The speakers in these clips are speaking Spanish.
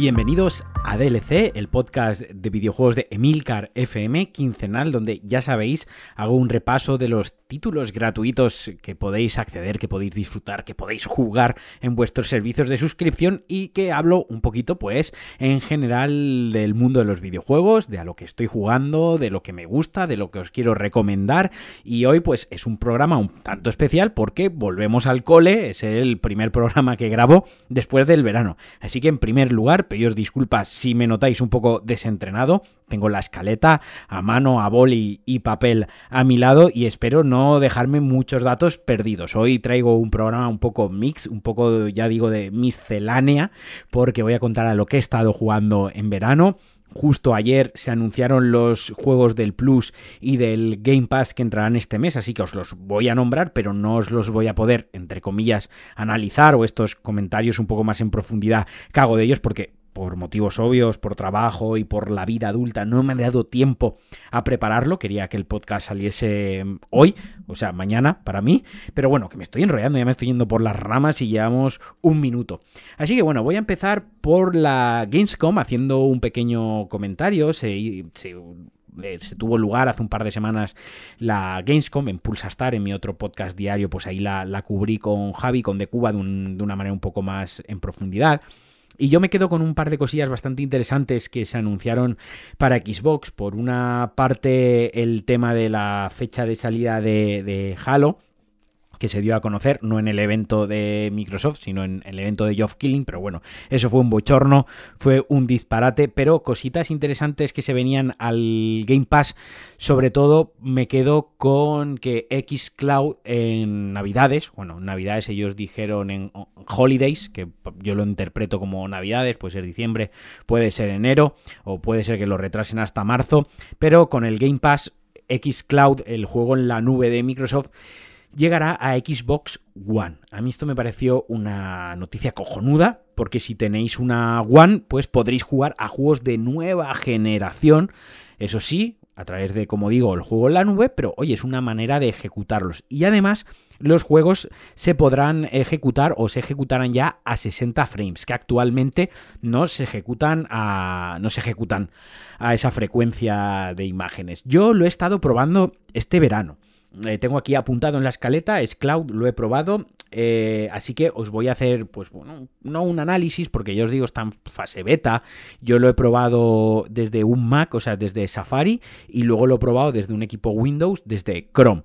Bienvenidos a DLC, el podcast de videojuegos de Emilcar FM quincenal, donde ya sabéis, hago un repaso de los títulos gratuitos que podéis acceder, que podéis disfrutar, que podéis jugar en vuestros servicios de suscripción y que hablo un poquito, pues, en general del mundo de los videojuegos, de a lo que estoy jugando, de lo que me gusta, de lo que os quiero recomendar. Y hoy, pues, es un programa un tanto especial porque volvemos al cole, es el primer programa que grabo después del verano. Así que, en primer lugar, pediros disculpas si me notáis un poco desentrenado. Tengo la escaleta a mano, a boli y papel a mi lado y espero no dejarme muchos datos perdidos. Hoy traigo un programa un poco mix, un poco, ya digo, de miscelánea, porque voy a contar a lo que he estado jugando en verano. Justo ayer se anunciaron los juegos del Plus y del Game Pass que entrarán este mes, así que os los voy a nombrar, pero no os los voy a poder, entre comillas, analizar o estos comentarios un poco más en profundidad que hago de ellos, porque por motivos obvios, por trabajo y por la vida adulta, no me ha dado tiempo a prepararlo. Quería que el podcast saliese hoy, o sea, mañana para mí. Pero bueno, que me estoy enrollando, ya me estoy yendo por las ramas y llevamos un minuto. Así que bueno, voy a empezar por la Gamescom haciendo un pequeño comentario. Se, eh, tuvo lugar hace un par de semanas la Gamescom en Pulsastar, en mi otro podcast diario, pues ahí la, cubrí con Javi, con De Cuba, de una manera un poco más en profundidad. Y yo me quedo con un par de cosillas bastante interesantes que se anunciaron para Xbox. Por una parte, el tema de la fecha de salida de, de Halo que se dio a conocer, no en el evento de Microsoft, sino en el evento de Geoff Killing, pero bueno, eso fue un bochorno, fue un disparate, pero cositas interesantes que se venían al Game Pass, sobre todo me quedo con que Xcloud en Navidades, bueno, en Navidades ellos dijeron en Holidays, que yo lo interpreto como Navidades, puede ser diciembre, puede ser enero, o puede ser que lo retrasen hasta marzo, pero con el Game Pass Xcloud, el juego en la nube de Microsoft, llegará a Xbox One. A mí esto me pareció una noticia cojonuda, porque si tenéis una One, pues podréis jugar a juegos de nueva generación. Eso sí, a través de, como digo, el juego en la nube, pero oye, es una manera de ejecutarlos. Y además, los juegos se podrán ejecutar o se ejecutarán ya a 60 frames, que actualmente no se ejecutan a, no se ejecutan a esa frecuencia de imágenes. Yo lo he estado probando este verano. Eh, tengo aquí apuntado en la escaleta, es cloud, lo he probado, eh, así que os voy a hacer, pues bueno, no un análisis, porque yo os digo, está en fase beta, yo lo he probado desde un Mac, o sea, desde Safari, y luego lo he probado desde un equipo Windows, desde Chrome.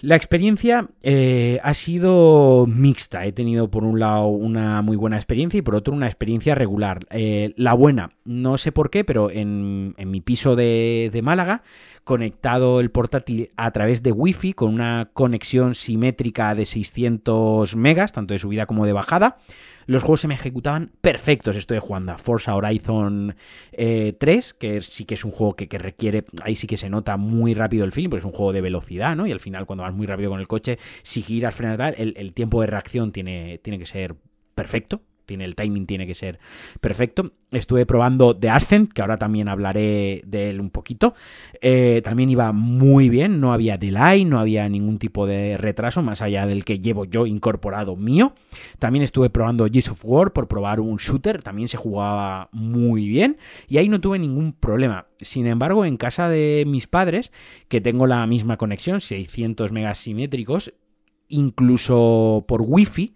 La experiencia eh, ha sido mixta. He tenido por un lado una muy buena experiencia y por otro una experiencia regular. la buena, no sé por qué, pero en, mi piso de, de Málaga conectado el portátil a través de Wi-Fi con una conexión simétrica de 600 megas, tanto de subida como de bajada. Los juegos se me ejecutaban perfectos. Estoy jugando a Forza Horizon 3, eh, que sí que es un juego que, requiere, ahí sí que se nota muy rápido el film, porque es un juego de velocidad, ¿no? Y al final cuando vas muy rápido con el coche, si giras, frenas, tal, el, el tiempo de reacción tiene, tiene que ser perfecto, tiene el timing tiene que ser perfecto. Estuve probando The Ascent, que ahora también hablaré de él un poquito. Eh, también iba muy bien, no había delay, no había ningún tipo de retraso, más allá del que llevo yo incorporado mío. También estuve probando Gears of War por probar un shooter, también se jugaba muy bien y ahí no tuve ningún problema. Sin embargo, en casa de mis padres, que tengo la misma conexión, 600 megas simétricos, incluso por wifi,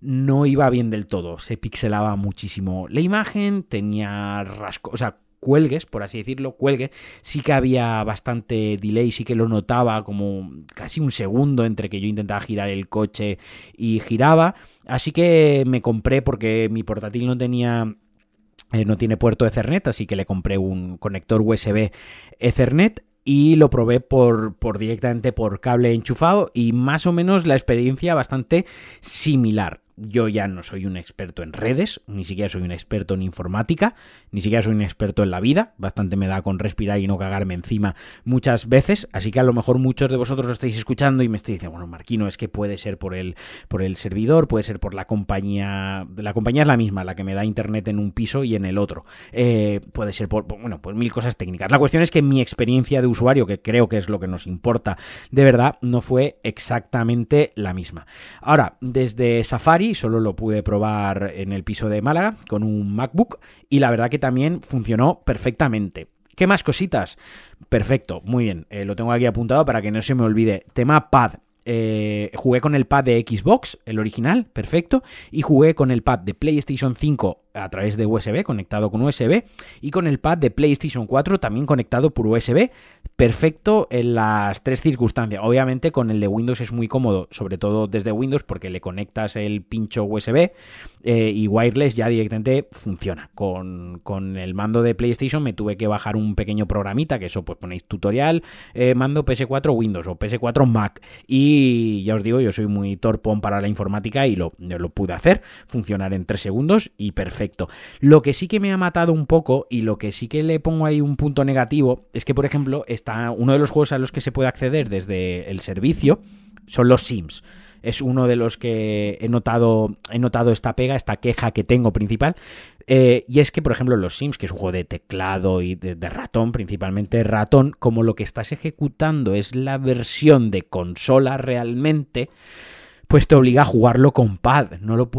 no iba bien del todo, se pixelaba muchísimo la imagen, tenía rasco, o sea, cuelgues, por así decirlo, cuelgue, sí que había bastante delay, sí que lo notaba como casi un segundo entre que yo intentaba girar el coche y giraba, así que me compré porque mi portátil no tenía eh, no tiene puerto Ethernet, así que le compré un conector USB Ethernet y lo probé por, por, directamente por cable enchufado y más o menos la experiencia bastante similar yo ya no soy un experto en redes, ni siquiera soy un experto en informática, ni siquiera soy un experto en la vida, bastante me da con respirar y no cagarme encima muchas veces, así que a lo mejor muchos de vosotros lo estáis escuchando y me estáis diciendo, bueno, Marquino, es que puede ser por el, por el servidor, puede ser por la compañía, la compañía es la misma, la que me da internet en un piso y en el otro, eh, puede ser por, bueno, pues mil cosas técnicas. La cuestión es que mi experiencia de usuario, que creo que es lo que nos importa de verdad, no fue exactamente la misma. Ahora, desde Safari, solo lo pude probar en el piso de Málaga con un MacBook y la verdad que también funcionó perfectamente. ¿Qué más cositas? Perfecto, muy bien. Eh, lo tengo aquí apuntado para que no se me olvide. Tema pad. Eh, jugué con el pad de Xbox, el original, perfecto, y jugué con el pad de PlayStation 5 a través de USB, conectado con USB, y con el pad de PlayStation 4 también conectado por USB, perfecto en las tres circunstancias. Obviamente con el de Windows es muy cómodo, sobre todo desde Windows, porque le conectas el pincho USB eh, y wireless ya directamente funciona. Con, el mando de PlayStation me tuve que bajar un pequeño programita, que eso pues ponéis tutorial, eh, mando PS4 Windows o PS4 Mac, y ya os digo, yo soy muy torpón para la informática y lo, lo pude hacer, funcionar en tres segundos y perfecto lo que sí que me ha matado un poco y lo que sí que le pongo ahí un punto negativo es que, por ejemplo, está uno de los juegos a los que se puede acceder desde el servicio son los Sims es uno de los que he notado, he notado esta pega, esta queja que tengo principal. Eh, y es que, por ejemplo, los Sims, que es un juego de teclado y de, ratón, principalmente ratón, como lo que estás ejecutando es la versión de consola realmente, pues te obliga a jugarlo con pad. No, lo,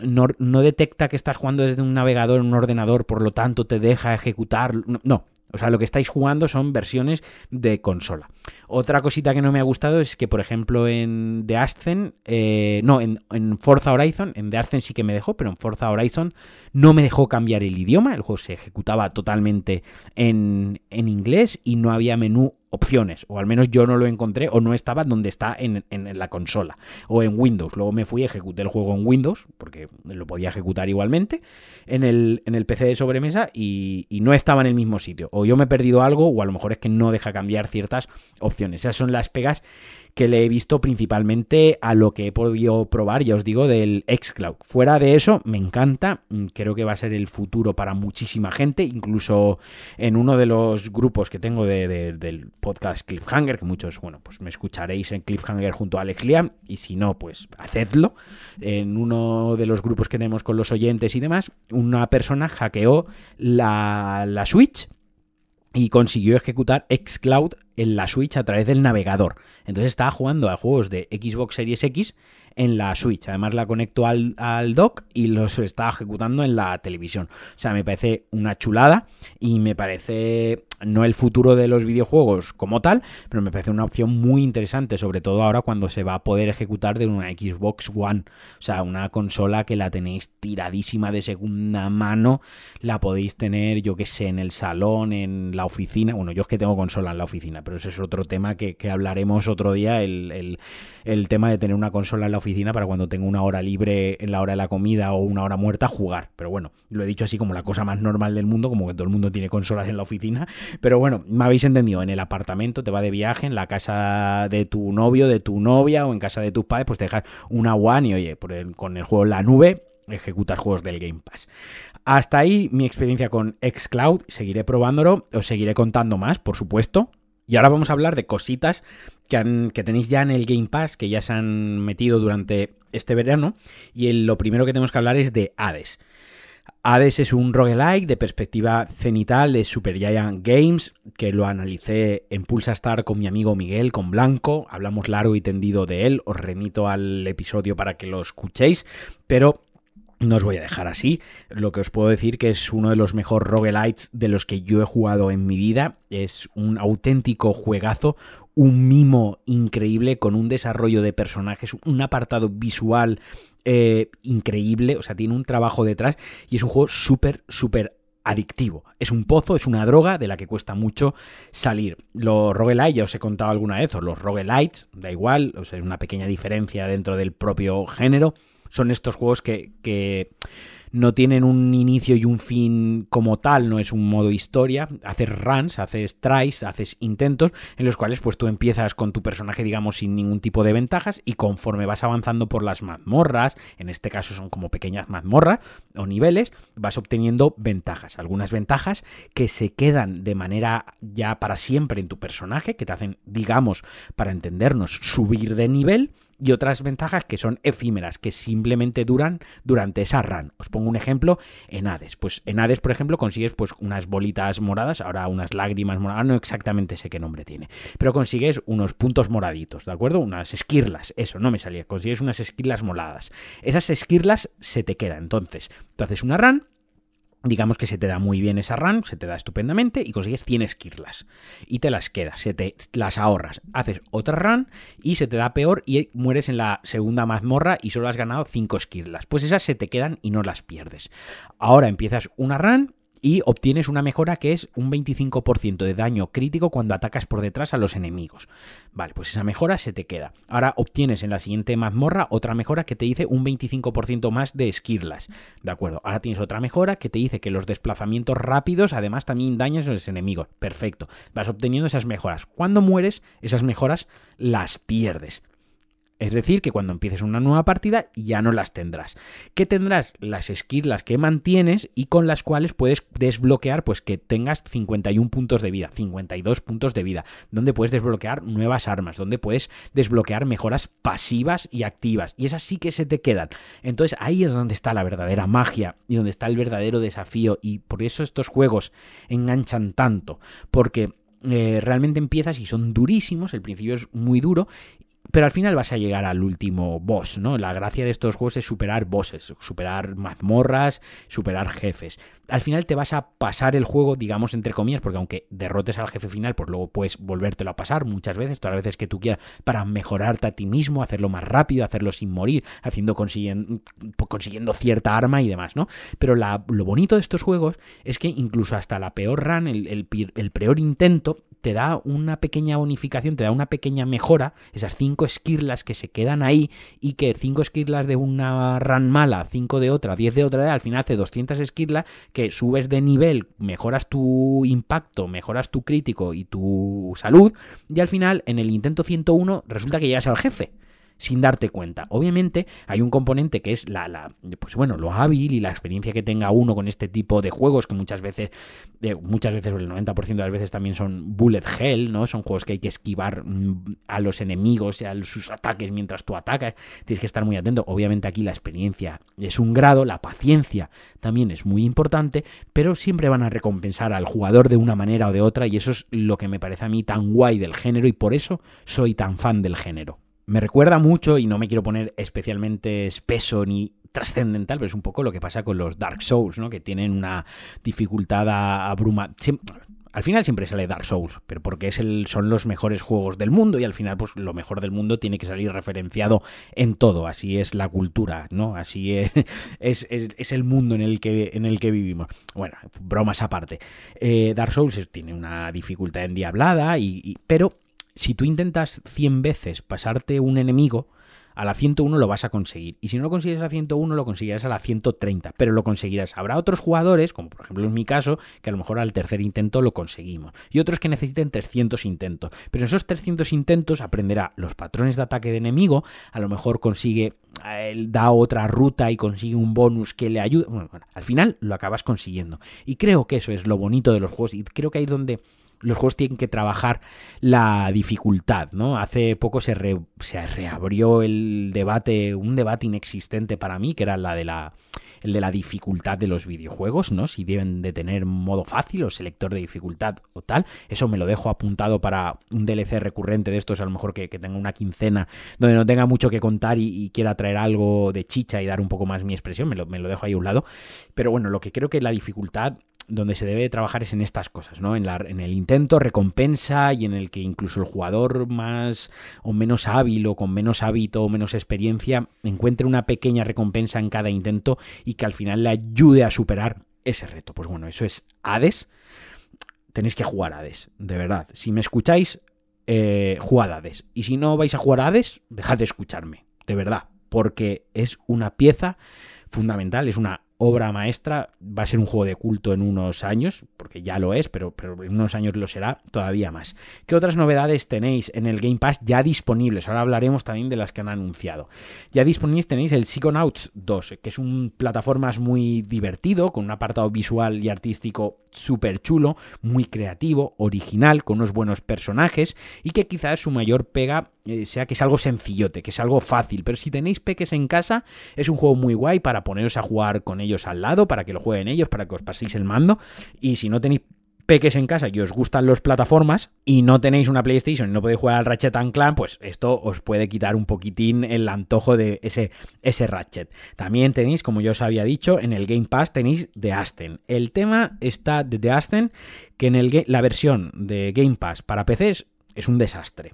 no, detecta que estás jugando desde un navegador un ordenador, por lo tanto te deja ejecutar. No, o sea, lo que estáis jugando son versiones de consola. Otra cosita que no me ha gustado es que, por ejemplo, en The Ascent, eh, no, en, en, Forza Horizon, en The Ascent sí que me dejó, pero en Forza Horizon no me dejó cambiar el idioma. El juego se ejecutaba totalmente en, en inglés y no había menú opciones, o al menos yo no lo encontré o no estaba donde está en, la consola o en Windows. Luego me fui, ejecuté el juego en Windows, porque lo podía ejecutar igualmente, en el, en el PC de sobremesa y, y, no estaba en el mismo sitio. O yo me he perdido algo, o a lo mejor es que no deja cambiar ciertas opciones. Esas son las pegas que le he visto principalmente a lo que he podido probar, ya os digo, del xCloud. Fuera de eso, me encanta, mm, creo que va a ser el futuro para muchísima gente, incluso en uno de los grupos que tengo del podcast Cliffhanger, que muchos, bueno, pues me escucharéis en Cliffhanger junto a Alex Liam, y si no, pues hacedlo. En uno de los grupos que tenemos con los oyentes y demás, una persona hackeó la, la Switch y consiguió ejecutar xCloud en la Switch a través del navegador. Entonces estaba jugando a juegos de Xbox Series X en la Switch. Además la conecto al, al, dock y los estaba ejecutando en la televisión. O sea, me parece una chulada y me parece no el futuro de los videojuegos como tal, pero me parece una opción muy interesante, sobre todo ahora cuando se va a poder ejecutar de una Xbox One, o sea, una consola que la tenéis tiradísima de segunda mano, la podéis tener, yo que sé, en el salón, en la oficina, bueno, yo es que tengo consola en la oficina, pero ese es otro tema que, hablaremos otro día, el, el, tema de tener una consola en la oficina para cuando tengo una hora libre en la hora de la comida o una hora muerta, jugar, pero bueno, lo he dicho así como la cosa más normal del mundo, como que todo el mundo tiene consolas en la oficina, pero bueno, me habéis entendido, en el apartamento te va de viaje, en la casa de tu novio, de tu novia o en casa de tus padres, pues te dejas una One y oye, con el juego en la nube ejecutas juegos del Game Pass. Hasta ahí mi experiencia con Xcloud, seguiré probándolo, os seguiré contando más, por supuesto. Y ahora vamos a hablar de cositas que, que, tenéis ya en el Game Pass, que ya se han metido durante este verano. Y lo primero que tenemos que hablar es de Hades. Hades es un roguelike de perspectiva cenital de Supergiant Games, que lo analicé en Pulsa Star con mi amigo Miguel, con Blanco. Hablamos largo y tendido de él. Os remito al episodio para que lo escuchéis. Pero no os voy a dejar así. Lo que os puedo decir que es uno de los mejores roguelites de los que yo he jugado en mi vida. Es un auténtico juegazo, un mimo increíble con un desarrollo de personajes, un apartado visual eh, increíble, o sea, tiene un trabajo detrás y es un juego súper, súper adictivo. Es un pozo, es una droga de la que cuesta mucho salir. Los roguelites, ya os he contado alguna vez, o los roguelites, da igual, o sea, es una pequeña diferencia dentro del propio género. Son estos juegos que, que no tienen un inicio y un fin como tal, no es un modo historia, haces runs, haces tries, haces intentos en los cuales pues tú empiezas con tu personaje digamos sin ningún tipo de ventajas y conforme vas avanzando por las mazmorras, en este caso son como pequeñas mazmorras o niveles, vas obteniendo ventajas, algunas ventajas que se quedan de manera ya para siempre en tu personaje, que te hacen digamos para entendernos subir de nivel y otras ventajas que son efímeras, que simplemente duran durante esa run. Os pongo un ejemplo en Hades. Pues en Hades, por ejemplo, consigues pues unas bolitas moradas, ahora unas lágrimas moradas, no exactamente sé qué nombre tiene, pero consigues unos puntos moraditos, ¿de acuerdo? Unas esquirlas, eso, no me salía, consigues unas esquirlas moradas. Esas esquirlas se te quedan, entonces, tú haces una run, digamos que se te da muy bien esa run, se te da estupendamente y consigues 100 esquirlas y te las quedas, se te las ahorras, haces otra run y se te da peor y mueres en la segunda mazmorra y solo has ganado 5 esquirlas. Pues esas se te quedan y no las pierdes. Ahora empiezas una run y obtienes una mejora que es un 25% de daño crítico cuando atacas por detrás a los enemigos. Vale, pues esa mejora se te queda. Ahora obtienes en la siguiente mazmorra otra mejora que te dice un 25% más de esquirlas. De acuerdo, ahora tienes otra mejora que te dice que los desplazamientos rápidos además también dañan a los enemigos. Perfecto, vas obteniendo esas mejoras. Cuando mueres, esas mejoras las pierdes. Es decir, que cuando empieces una nueva partida ya no las tendrás. ¿Qué tendrás? Las skills que mantienes y con las cuales puedes desbloquear pues que tengas 51 puntos de vida, 52 puntos de vida, donde puedes desbloquear nuevas armas, donde puedes desbloquear mejoras pasivas y activas. Y esas sí que se te quedan. Entonces ahí es donde está la verdadera magia y donde está el verdadero desafío. Y por eso estos juegos enganchan tanto. Porque eh, realmente empiezas y son durísimos, el principio es muy duro pero al final vas a llegar al último boss, ¿no? La gracia de estos juegos es superar bosses, superar mazmorras, superar jefes. Al final te vas a pasar el juego, digamos, entre comillas, porque aunque derrotes al jefe final, pues luego puedes volvértelo a pasar muchas veces, todas las veces que tú quieras, para mejorarte a ti mismo, hacerlo más rápido, hacerlo sin morir, haciendo consiguiendo, consiguiendo cierta arma y demás, ¿no? Pero lo bonito de estos juegos es que incluso hasta la peor run, el, el peor intento, te da una pequeña bonificación, te da una pequeña mejora, esas cinco esquirlas que se quedan ahí y que cinco esquirlas de una run mala, cinco de otra, 10 de otra, al final hace 200 esquirlas que subes de nivel, mejoras tu impacto, mejoras tu crítico y tu salud y al final en el intento 101 resulta que llegas al jefe sin darte cuenta. Obviamente hay un componente que es la, la, pues bueno, lo hábil y la experiencia que tenga uno con este tipo de juegos que muchas veces, muchas veces, el 90% de las veces también son bullet hell, ¿no? Son juegos que hay que esquivar mm, a los enemigos y a sus ataques mientras tú atacas. Tienes que estar muy atento. Obviamente aquí la experiencia es un grado, la paciencia también es muy importante, pero siempre van a recompensar al jugador de una manera o de otra y eso es lo que me parece a mí tan guay del género y por eso soy tan fan del género. Me recuerda mucho, y no me quiero poner especialmente espeso ni trascendental, pero es un poco lo que pasa con los Dark Souls, ¿no? Que tienen una dificultad abruma. Al final siempre sale Dark Souls, pero porque es el, son los mejores juegos del mundo y al final pues lo mejor del mundo tiene que salir referenciado en todo, así es la cultura, ¿no? Así es, es, el mundo en el, que, en el que vivimos. Bueno, bromas aparte. Eh, Dark Souls tiene una dificultad endiablada, y, pero si tú intentas 100 veces pasarte un enemigo, a la 101 lo vas a conseguir. Y si no lo consigues a la 101, lo conseguirás a la 130, pero lo conseguirás. Habrá otros jugadores, como por ejemplo en mi caso, que a lo mejor al tercer intento lo conseguimos. Y otros que necesiten 300 intentos. Pero en esos 300 intentos aprenderá los patrones de ataque de enemigo, a lo mejor consigue, él da otra ruta y consigue un bonus que le ayuda. Bueno, bueno, al final lo acabas consiguiendo. Y creo que eso es lo bonito de los juegos. Y creo que ahí es donde los juegos tienen que trabajar la dificultad, ¿no? Hace poco se, reabrió el debate, un debate inexistente para mí, que era la de la el de la dificultad de los videojuegos, ¿no? Si deben de tener modo fácil o selector de dificultad o tal. Eso me lo dejo apuntado para un DLC recurrente de estos, a lo mejor que, tenga una quincena donde no tenga mucho que contar y, quiera traer algo de chicha y dar un poco más mi expresión, me lo, me lo dejo ahí a un lado. Pero bueno, lo que creo que la dificultad donde se debe trabajar es en estas cosas, ¿no? En, el intento, recompensa y en el que incluso el jugador más o menos hábil o con menos hábito o menos experiencia encuentre una pequeña recompensa en cada intento y que al final le ayude a superar ese reto. Pues bueno, eso es Hades. Tenéis que jugar Hades, de verdad. Si me escucháis, eh, jugad Hades. Y si no vais a jugar Hades, dejad de escucharme, de verdad. Porque es una pieza fundamental, es una obra maestra, va a ser un juego de culto en unos años, porque ya lo es, pero, pero en unos años lo será todavía más. ¿Qué otras novedades tenéis en el Game Pass ya disponibles? Ahora hablaremos también de las que han anunciado. Ya disponibles tenéis el Psychonauts 2, que es un plataformas muy divertido, con un apartado visual y artístico súper chulo, muy creativo, original, con unos buenos personajes y que quizás su mayor pega eh, sea que es algo sencillote, que es algo fácil, pero si tenéis peques en casa, es un juego muy guay para poneros a jugar con ellos al lado, para que lo jueguen ellos, para que os paséis el mando y si no tenéis peques en casa y os gustan las plataformas y no tenéis una PlayStation y no podéis jugar al Ratchet Clan, pues esto os puede quitar un poquitín el antojo de ese, ese Ratchet. También tenéis, como yo os había dicho, en el Game Pass tenéis The Aston. El tema está de The Aston, que en el, la versión de Game Pass para PCs es un desastre.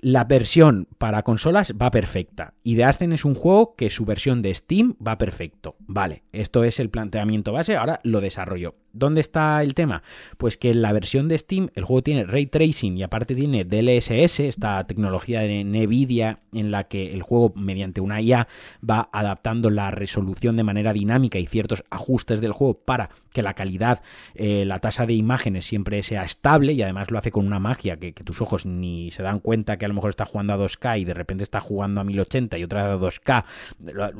La versión para consolas va perfecta. Y The Ascent es un juego que su versión de Steam va perfecto. Vale, esto es el planteamiento base, ahora lo desarrollo. ¿Dónde está el tema? Pues que en la versión de Steam el juego tiene ray tracing y aparte tiene DLSS, esta tecnología de Nvidia en la que el juego mediante una IA va adaptando la resolución de manera dinámica y ciertos ajustes del juego para que la calidad, eh, la tasa de imágenes siempre sea estable y además lo hace con una magia que, que, tus ojos ni se dan cuenta a lo mejor está jugando a 2K y de repente está jugando a 1080 y otra a 2K,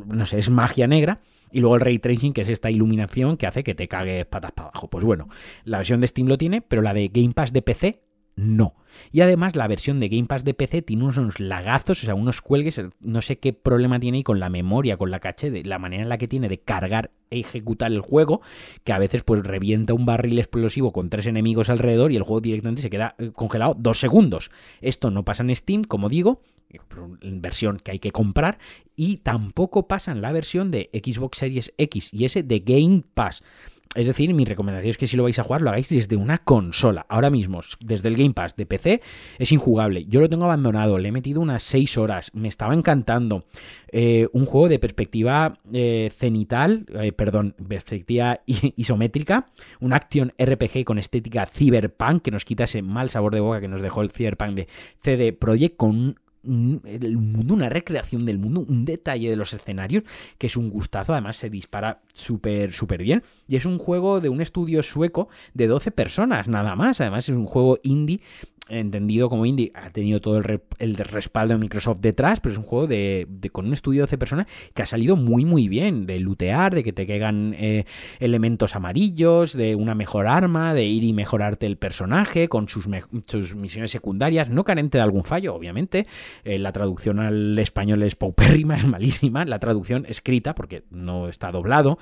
no sé, es magia negra. Y luego el ray tracing, que es esta iluminación que hace que te cagues patas para abajo. Pues bueno, la versión de Steam lo tiene, pero la de Game Pass de PC no. Y además la versión de Game Pass de PC tiene unos lagazos, o sea, unos cuelgues, no sé qué problema tiene ahí con la memoria, con la caché, de la manera en la que tiene de cargar e ejecutar el juego, que a veces pues revienta un barril explosivo con tres enemigos alrededor y el juego directamente se queda eh, congelado dos segundos. Esto no pasa en Steam, como digo, en versión que hay que comprar, y tampoco pasa en la versión de Xbox Series X y S de Game Pass. Es decir, mi recomendación es que si lo vais a jugar, lo hagáis desde una consola. Ahora mismo, desde el Game Pass de PC, es injugable. Yo lo tengo abandonado, le he metido unas 6 horas, me estaba encantando. Eh, un juego de perspectiva eh, cenital, eh, perdón, perspectiva isométrica, un action RPG con estética cyberpunk que nos quita ese mal sabor de boca que nos dejó el cyberpunk de CD Projekt con el mundo, una recreación del mundo, un detalle de los escenarios que es un gustazo, además se dispara súper, súper bien. Y es un juego de un estudio sueco de 12 personas, nada más. Además es un juego indie entendido como indie, ha tenido todo el, respaldo de Microsoft detrás, pero es un juego de, con un estudio de 12 personas que ha salido muy muy bien, de lootear, de que te caigan eh, elementos amarillos, de una mejor arma, de ir y mejorarte el personaje con sus, sus misiones secundarias, no carente de algún fallo, obviamente. Eh, la traducción al español es paupérrima, es malísima, la traducción escrita, porque no está doblado.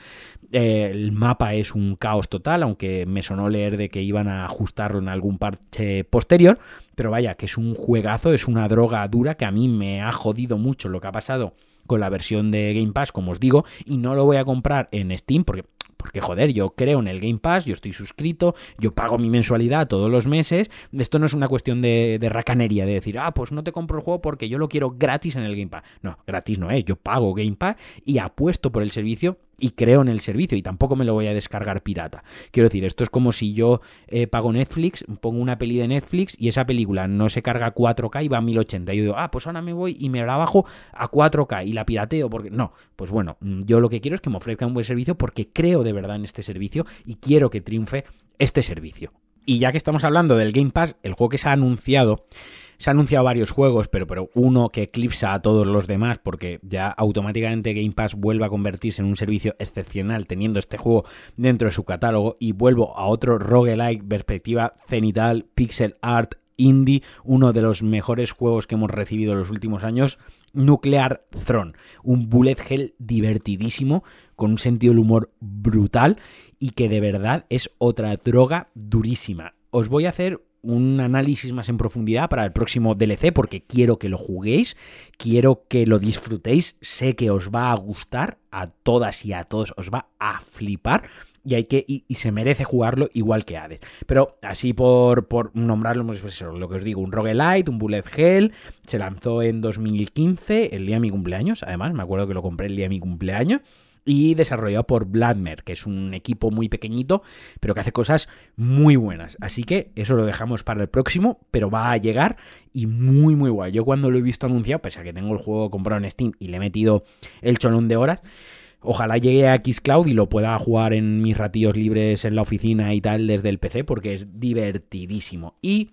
Eh, el mapa es un caos total, aunque me sonó leer de que iban a ajustarlo en algún parche posterior pero vaya, que es un juegazo, es una droga dura que a mí me ha jodido mucho lo que ha pasado con la versión de Game Pass, como os digo, y no lo voy a comprar en Steam porque porque joder, yo creo en el Game Pass, yo estoy suscrito, yo pago mi mensualidad todos los meses. Esto no es una cuestión de, de, racanería, de decir, ah, pues no te compro el juego porque yo lo quiero gratis en el Game Pass. No, gratis no es, yo pago Game Pass y apuesto por el servicio y creo en el servicio y tampoco me lo voy a descargar pirata. Quiero decir, esto es como si yo eh, pago Netflix, pongo una peli de Netflix y esa película no se carga a 4K y va a 1080. Y yo digo, ah, pues ahora me voy y me la bajo a 4K y la pirateo porque no, pues bueno, mm, yo lo que quiero es que me ofrezca un buen servicio porque creo de verdad en este servicio y quiero que triunfe este servicio. Y ya que estamos hablando del Game Pass, el juego que se ha anunciado se han anunciado varios juegos, pero, pero uno que eclipsa a todos los demás porque ya automáticamente Game Pass vuelve a convertirse en un servicio excepcional teniendo este juego dentro de su catálogo y vuelvo a otro roguelike perspectiva cenital, pixel art, indie, uno de los mejores juegos que hemos recibido en los últimos años, Nuclear Throne, un bullet hell divertidísimo, con un sentido del humor brutal y que de verdad es otra droga durísima. Os voy a hacer un análisis más en profundidad para el próximo DLC porque quiero que lo juguéis, quiero que lo disfrutéis, sé que os va a gustar, a todas y a todos os va a flipar y hay que y, se merece jugarlo igual que Hades. Pero así por, por nombrarlo, pues lo que os digo, un roguelite, un bullet hell, se lanzó en 2015, el día de mi cumpleaños, además, me acuerdo que lo compré el día de mi cumpleaños y desarrollado por Bladmer, que es un equipo muy pequeñito, pero que hace cosas muy buenas. Así que eso lo dejamos para el próximo, pero va a llegar y muy, muy guay. Yo cuando lo he visto anunciado, pese a que tengo el juego comprado en Steam y le he metido el cholón de horas, Ojalá llegue a Xcloud y lo pueda jugar en mis ratillos libres en la oficina y tal desde el PC porque es divertidísimo. Y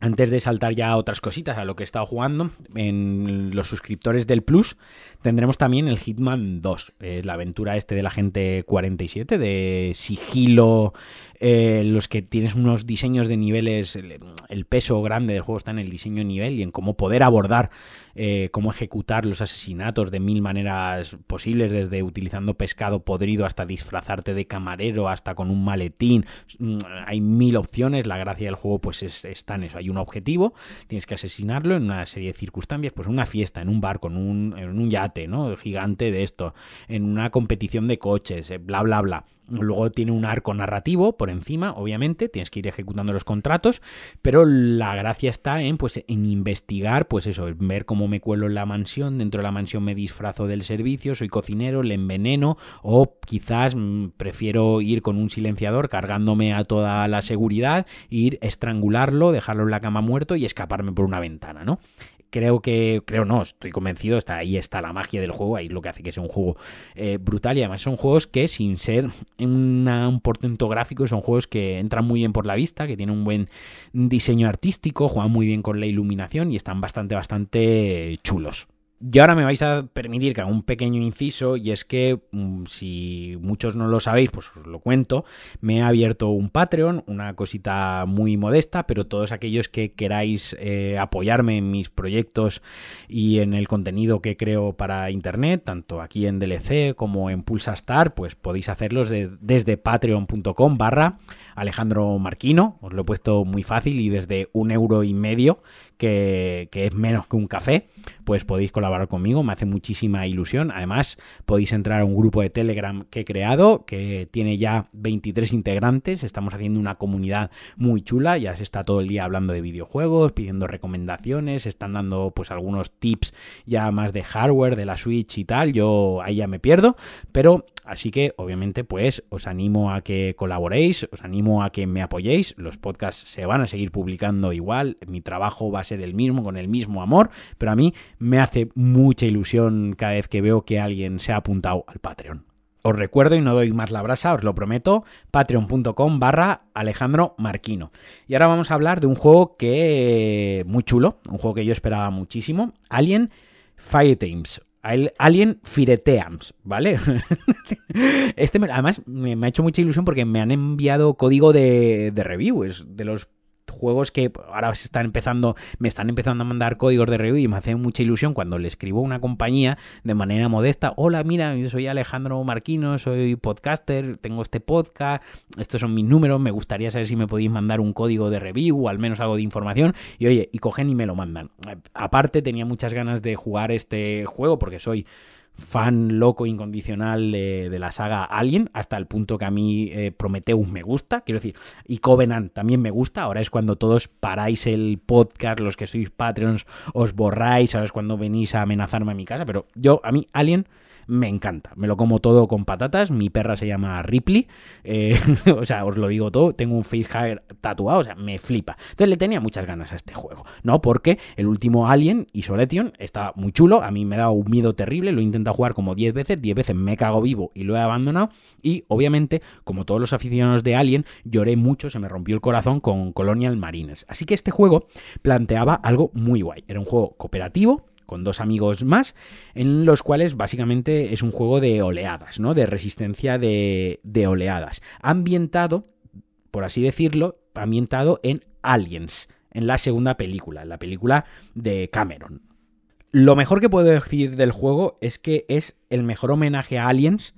antes de saltar ya a otras cositas, a lo que he estado jugando, en los suscriptores del Plus tendremos también el Hitman 2, eh, la aventura este de la gente 47, de sigilo, eh, los que tienes unos diseños de niveles, el, peso grande del juego está en el diseño de nivel y en cómo poder abordar, eh, cómo ejecutar los asesinatos de mil maneras posibles, desde utilizando pescado podrido hasta disfrazarte de camarero, hasta con un maletín. Mm, hay mil opciones, la gracia del juego pues está en eso, un objetivo, tienes que asesinarlo en una serie de circunstancias, pues una fiesta, en un bar, con un, en un yate ¿no? Gigante de esto, en una competición de coches, eh, bla, bla, bla. Luego tiene un arco narrativo por encima, obviamente, tienes que ir ejecutando los contratos, pero la gracia está en, pues, en investigar, pues eso, ver cómo me cuelo en la mansión, dentro de la mansión me disfrazo del servicio, soy cocinero, le enveneno, o quizás mm, prefiero ir con un silenciador cargándome a toda la seguridad, ir estrangularlo, dejarlo en la cama muerto y escaparme por una ventana, ¿no? Creo que, creo no, estoy convencido, está ahí está la magia del juego, ahí lo que hace que sea un juego eh, brutal y además son juegos que sin ser un portento gráfico, son juegos que entran muy bien por la vista, que tienen un buen diseño artístico, juegan muy bien con la iluminación y están bastante, bastante chulos. Y ahora me vais a permitir que haga un pequeño inciso y es que mm, si muchos no lo sabéis, pues os lo cuento, me he abierto un Patreon, una cosita muy modesta, pero todos aquellos que queráis eh, apoyarme en mis proyectos y en el contenido que creo para Internet, tanto aquí en DLC como en Pulsastar, pues podéis hacerlos desde patreon.com barra Alejandro Marquino, os lo he puesto muy fácil y desde un euro y medio que, es menos que un café, pues podéis colaborar conmigo, me hace muchísima ilusión. Además, podéis entrar a un grupo de Telegram que he creado, que tiene ya 23 integrantes, estamos haciendo una comunidad muy chula, ya se está todo el día hablando de videojuegos, pidiendo recomendaciones, están dando pues algunos tips ya más de hardware, de la Switch y tal, yo ahí ya me pierdo, pero Así que, obviamente, pues os animo a que colaboréis, os animo a que me apoyéis. Los podcasts se van a seguir publicando igual, mi trabajo va a ser el mismo, con el mismo amor, pero a mí me hace mucha ilusión cada vez que veo que alguien se ha apuntado al Patreon. Os recuerdo y no doy más la brasa, os lo prometo, patreon.com barra Alejandro Marquino. Y ahora vamos a hablar de un juego que muy chulo, un juego que yo esperaba muchísimo, Alien Fire Teams, Alien Fireteams, ¿vale? este además me, ha hecho mucha ilusión porque me han enviado código de, de de los juegos que ahora se están empezando, me están empezando a mandar códigos de review y me hace mucha ilusión cuando le escribo a una compañía de manera modesta, hola, mira, yo soy Alejandro Marquino, soy podcaster, tengo este podcast, estos son mis números, me gustaría saber si me podéis mandar un código de review o al menos algo de información y oye, y cogen y me lo mandan. Aparte tenía muchas ganas de jugar este juego porque soy fan loco incondicional de, la saga Alien, hasta el punto que a mí eh, Prometheus me gusta, quiero decir, y Covenant también me gusta, ahora es cuando todos paráis el podcast, los que sois Patreons os borráis, ahora es cuando venís a amenazarme a mi casa, pero yo, a mí Alien me encanta. Me lo como todo con patatas. Mi perra se llama Ripley. Eh, o sea, os lo digo todo. Tengo un face hair tatuado. O sea, me flipa. Entonces le tenía muchas ganas a este juego. No, porque el último Alien, Isolation, está muy chulo. A mí me da un miedo terrible. Lo he intentado jugar como 10 veces. 10 veces me cago vivo y lo he abandonado. Y obviamente, como todos los aficionados de Alien, lloré mucho. Se me rompió el corazón con Colonial Marines. Así que este juego planteaba algo muy guay. Era un juego cooperativo con dos amigos más, en los cuales básicamente es un juego de oleadas, ¿no? De resistencia de, de oleadas. Ambientado, por así decirlo, ambientado en Aliens, en la segunda película, en la película de Cameron. Lo mejor que puedo decir del juego es que es el mejor homenaje a Aliens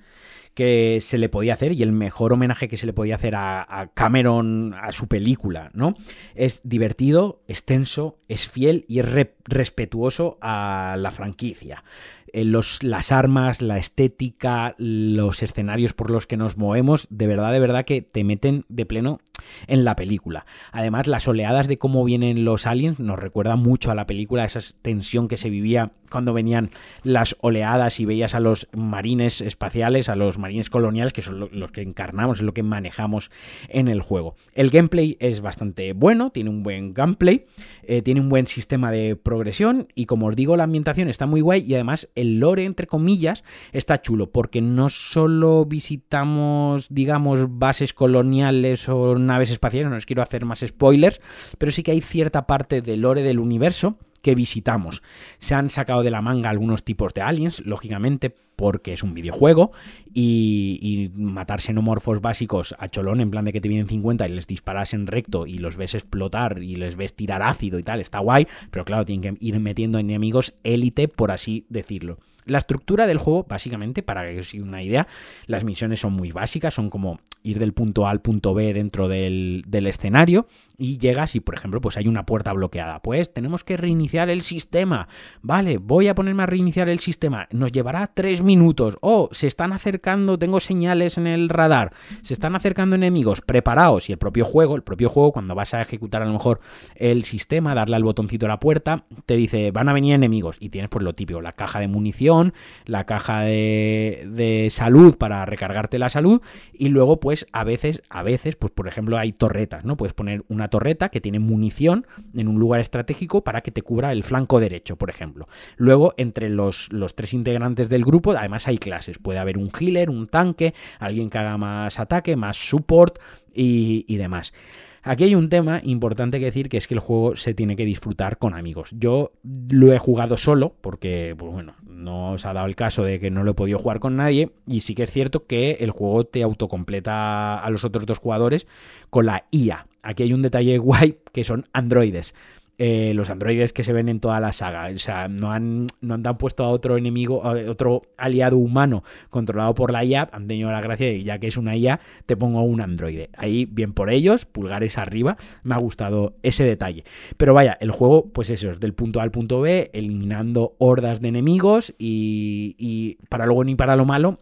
que se le podía hacer y el mejor homenaje que se le podía hacer a, Cameron, a su película, ¿no? Es divertido, extenso, es fiel y es respetuoso a la franquicia. Eh, los, las armas, la estética, los escenarios por los que nos movemos, de verdad, de verdad que te meten de pleno en la película. Además, las oleadas de cómo vienen los aliens nos recuerda mucho a la película, esa tensión que se vivía cuando venían las oleadas y veías a los marines espaciales, a los marines coloniales, que son los que encarnamos, es lo que manejamos en el juego. El gameplay es bastante bueno, tiene un buen gameplay, eh, tiene un buen sistema de progresión y como os digo, la ambientación está muy guay y además el lore, entre comillas, está chulo, porque no solo visitamos, digamos, bases coloniales o naves espaciales, no os quiero hacer más spoilers, pero sí que hay cierta parte del lore del universo que visitamos. Se han sacado de la manga algunos tipos de aliens, lógicamente, porque es un videojuego, y, matar xenomorfos básicos a cholón, en plan de que te vienen 50 y les disparas en recto y los ves explotar y les ves tirar ácido y tal, está guay, pero claro, tienen que ir metiendo enemigos élite, por así decirlo. La estructura del juego, básicamente, para que os una idea, las misiones son muy básicas, son como ir del punto A al punto B dentro del, del, escenario y llegas y, por ejemplo, pues hay una puerta bloqueada. Pues tenemos que reiniciar el sistema. Vale, voy a ponerme a reiniciar el sistema. Nos llevará tres minutos. Oh, se están acercando, tengo señales en el radar. Se están acercando enemigos. Preparaos. Y el propio juego, el propio juego, cuando vas a ejecutar a lo mejor el sistema, darle al botoncito a la puerta, te dice, van a venir enemigos. Y tienes pues lo típico, la caja de munición la caja de, salud para recargarte la salud y luego pues a veces, a veces, pues por ejemplo hay torretas, ¿no? Puedes poner una torreta que tiene munición en un lugar estratégico para que te cubra el flanco derecho, por ejemplo. Luego entre los, los tres integrantes del grupo además hay clases, puede haber un healer, un tanque, alguien que haga más ataque, más support y, y demás. Aquí hay un tema importante que decir, que es que el juego se tiene que disfrutar con amigos. Yo lo he jugado solo, porque, pues bueno, no os ha dado el caso de que no lo he podido jugar con nadie, y sí que es cierto que el juego te autocompleta a los otros dos jugadores con la IA. Aquí hay un detalle guay que son androides. Eh, los androides que se ven en toda la saga. O sea, no han, no han puesto a otro enemigo, a otro aliado humano controlado por la IA. Han tenido la gracia de, ya que es una IA, te pongo un androide. Ahí, bien por ellos, pulgares arriba. Me ha gustado ese detalle. Pero vaya, el juego, pues eso, es del punto A al punto B, eliminando hordas de enemigos y, y para luego ni para lo malo,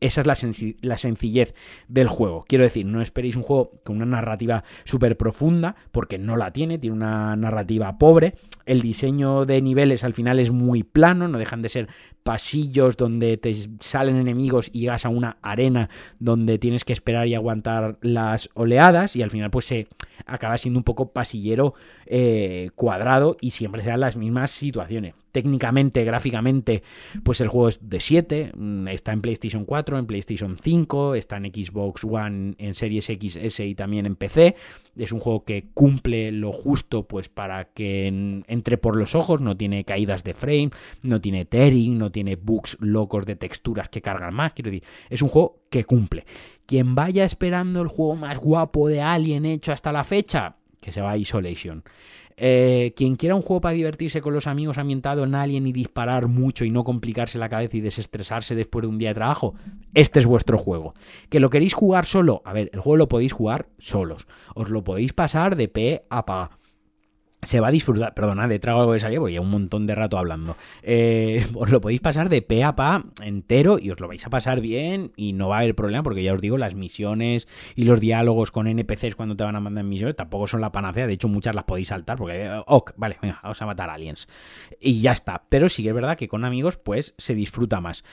esa es la, sencillez del juego. Quiero decir, no esperéis un juego con una narrativa súper profunda, porque no la tiene, tiene una narrativa pobre. El diseño de niveles al final es muy plano, no dejan de ser pasillos donde te salen enemigos y llegas a una arena donde tienes que esperar y aguantar las oleadas y al final pues se acaba siendo un poco pasillero eh, cuadrado y siempre se dan las mismas situaciones. Técnicamente, gráficamente, pues el juego es de 7, mm, está en PlayStation 4, en PlayStation 5, está en Xbox One, en Series XS y también en PC. Es un juego que cumple lo justo pues para que entre por los ojos, no tiene caídas de frame, no tiene tearing, no tiene bugs locos de texturas que cargan más, quiero decir, es un juego que cumple. Quien vaya esperando el juego más guapo de Alien hecho hasta la fecha, que se va a Isolation. Eh, quien quiera un juego para divertirse con los amigos ambientado en Alien y disparar mucho y no complicarse la cabeza y desestresarse después de un día de trabajo, este es vuestro juego. ¿Que lo queréis jugar solo? A ver, el juego lo podéis jugar solos. Os lo podéis pasar de P a pa se va a disfrutar, perdona, de trago algo de salir porque ya un montón de rato hablando. Eh, os lo podéis pasar de pe a pa entero y os lo vais a pasar bien y no va a haber problema porque ya os digo, las misiones y los diálogos con NPCs cuando te van a mandar misiones tampoco son la panacea, de hecho muchas las podéis saltar porque, eh, ok, vale, venga, vamos a matar aliens. Y ya está, pero sí que es verdad que con amigos pues se disfruta más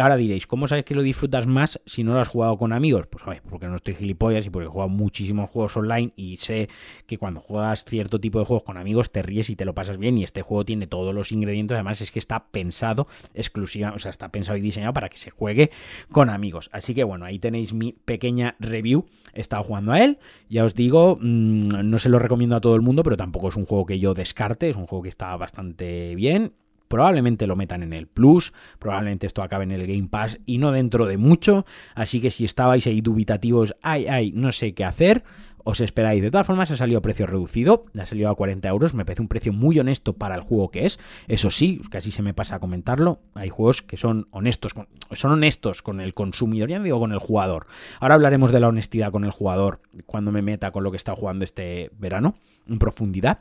ahora diréis, ¿cómo sabes que lo disfrutas más si no lo has jugado con amigos? Pues a porque no estoy gilipollas y porque he jugado muchísimos juegos online y sé que cuando juegas cierto tipo de juegos con amigos te ríes y te lo pasas bien y este juego tiene todos los ingredientes, además es que está pensado exclusiva, o sea, está pensado y diseñado para que se juegue con amigos. Así que bueno, ahí tenéis mi pequeña review. He estado jugando a él, ya os digo, mm, no se lo recomiendo a todo el mundo, pero tampoco es un juego que yo descarte, es un juego que está bastante bien probablemente lo metan en el Plus, probablemente esto acabe en el Game Pass y no dentro de mucho, así que si estabais ahí dubitativos, ay, ay, no sé qué hacer, os esperáis. De todas formas, ha salido a precio reducido, ha salido a 40 euros, me parece un precio muy honesto para el juego que es. Eso sí, casi se me pasa a comentarlo, hay juegos que son honestos, son honestos con el consumidor, ya digo con el jugador. Ahora hablaremos de la honestidad con el jugador cuando me meta con lo que está jugando este verano en profundidad.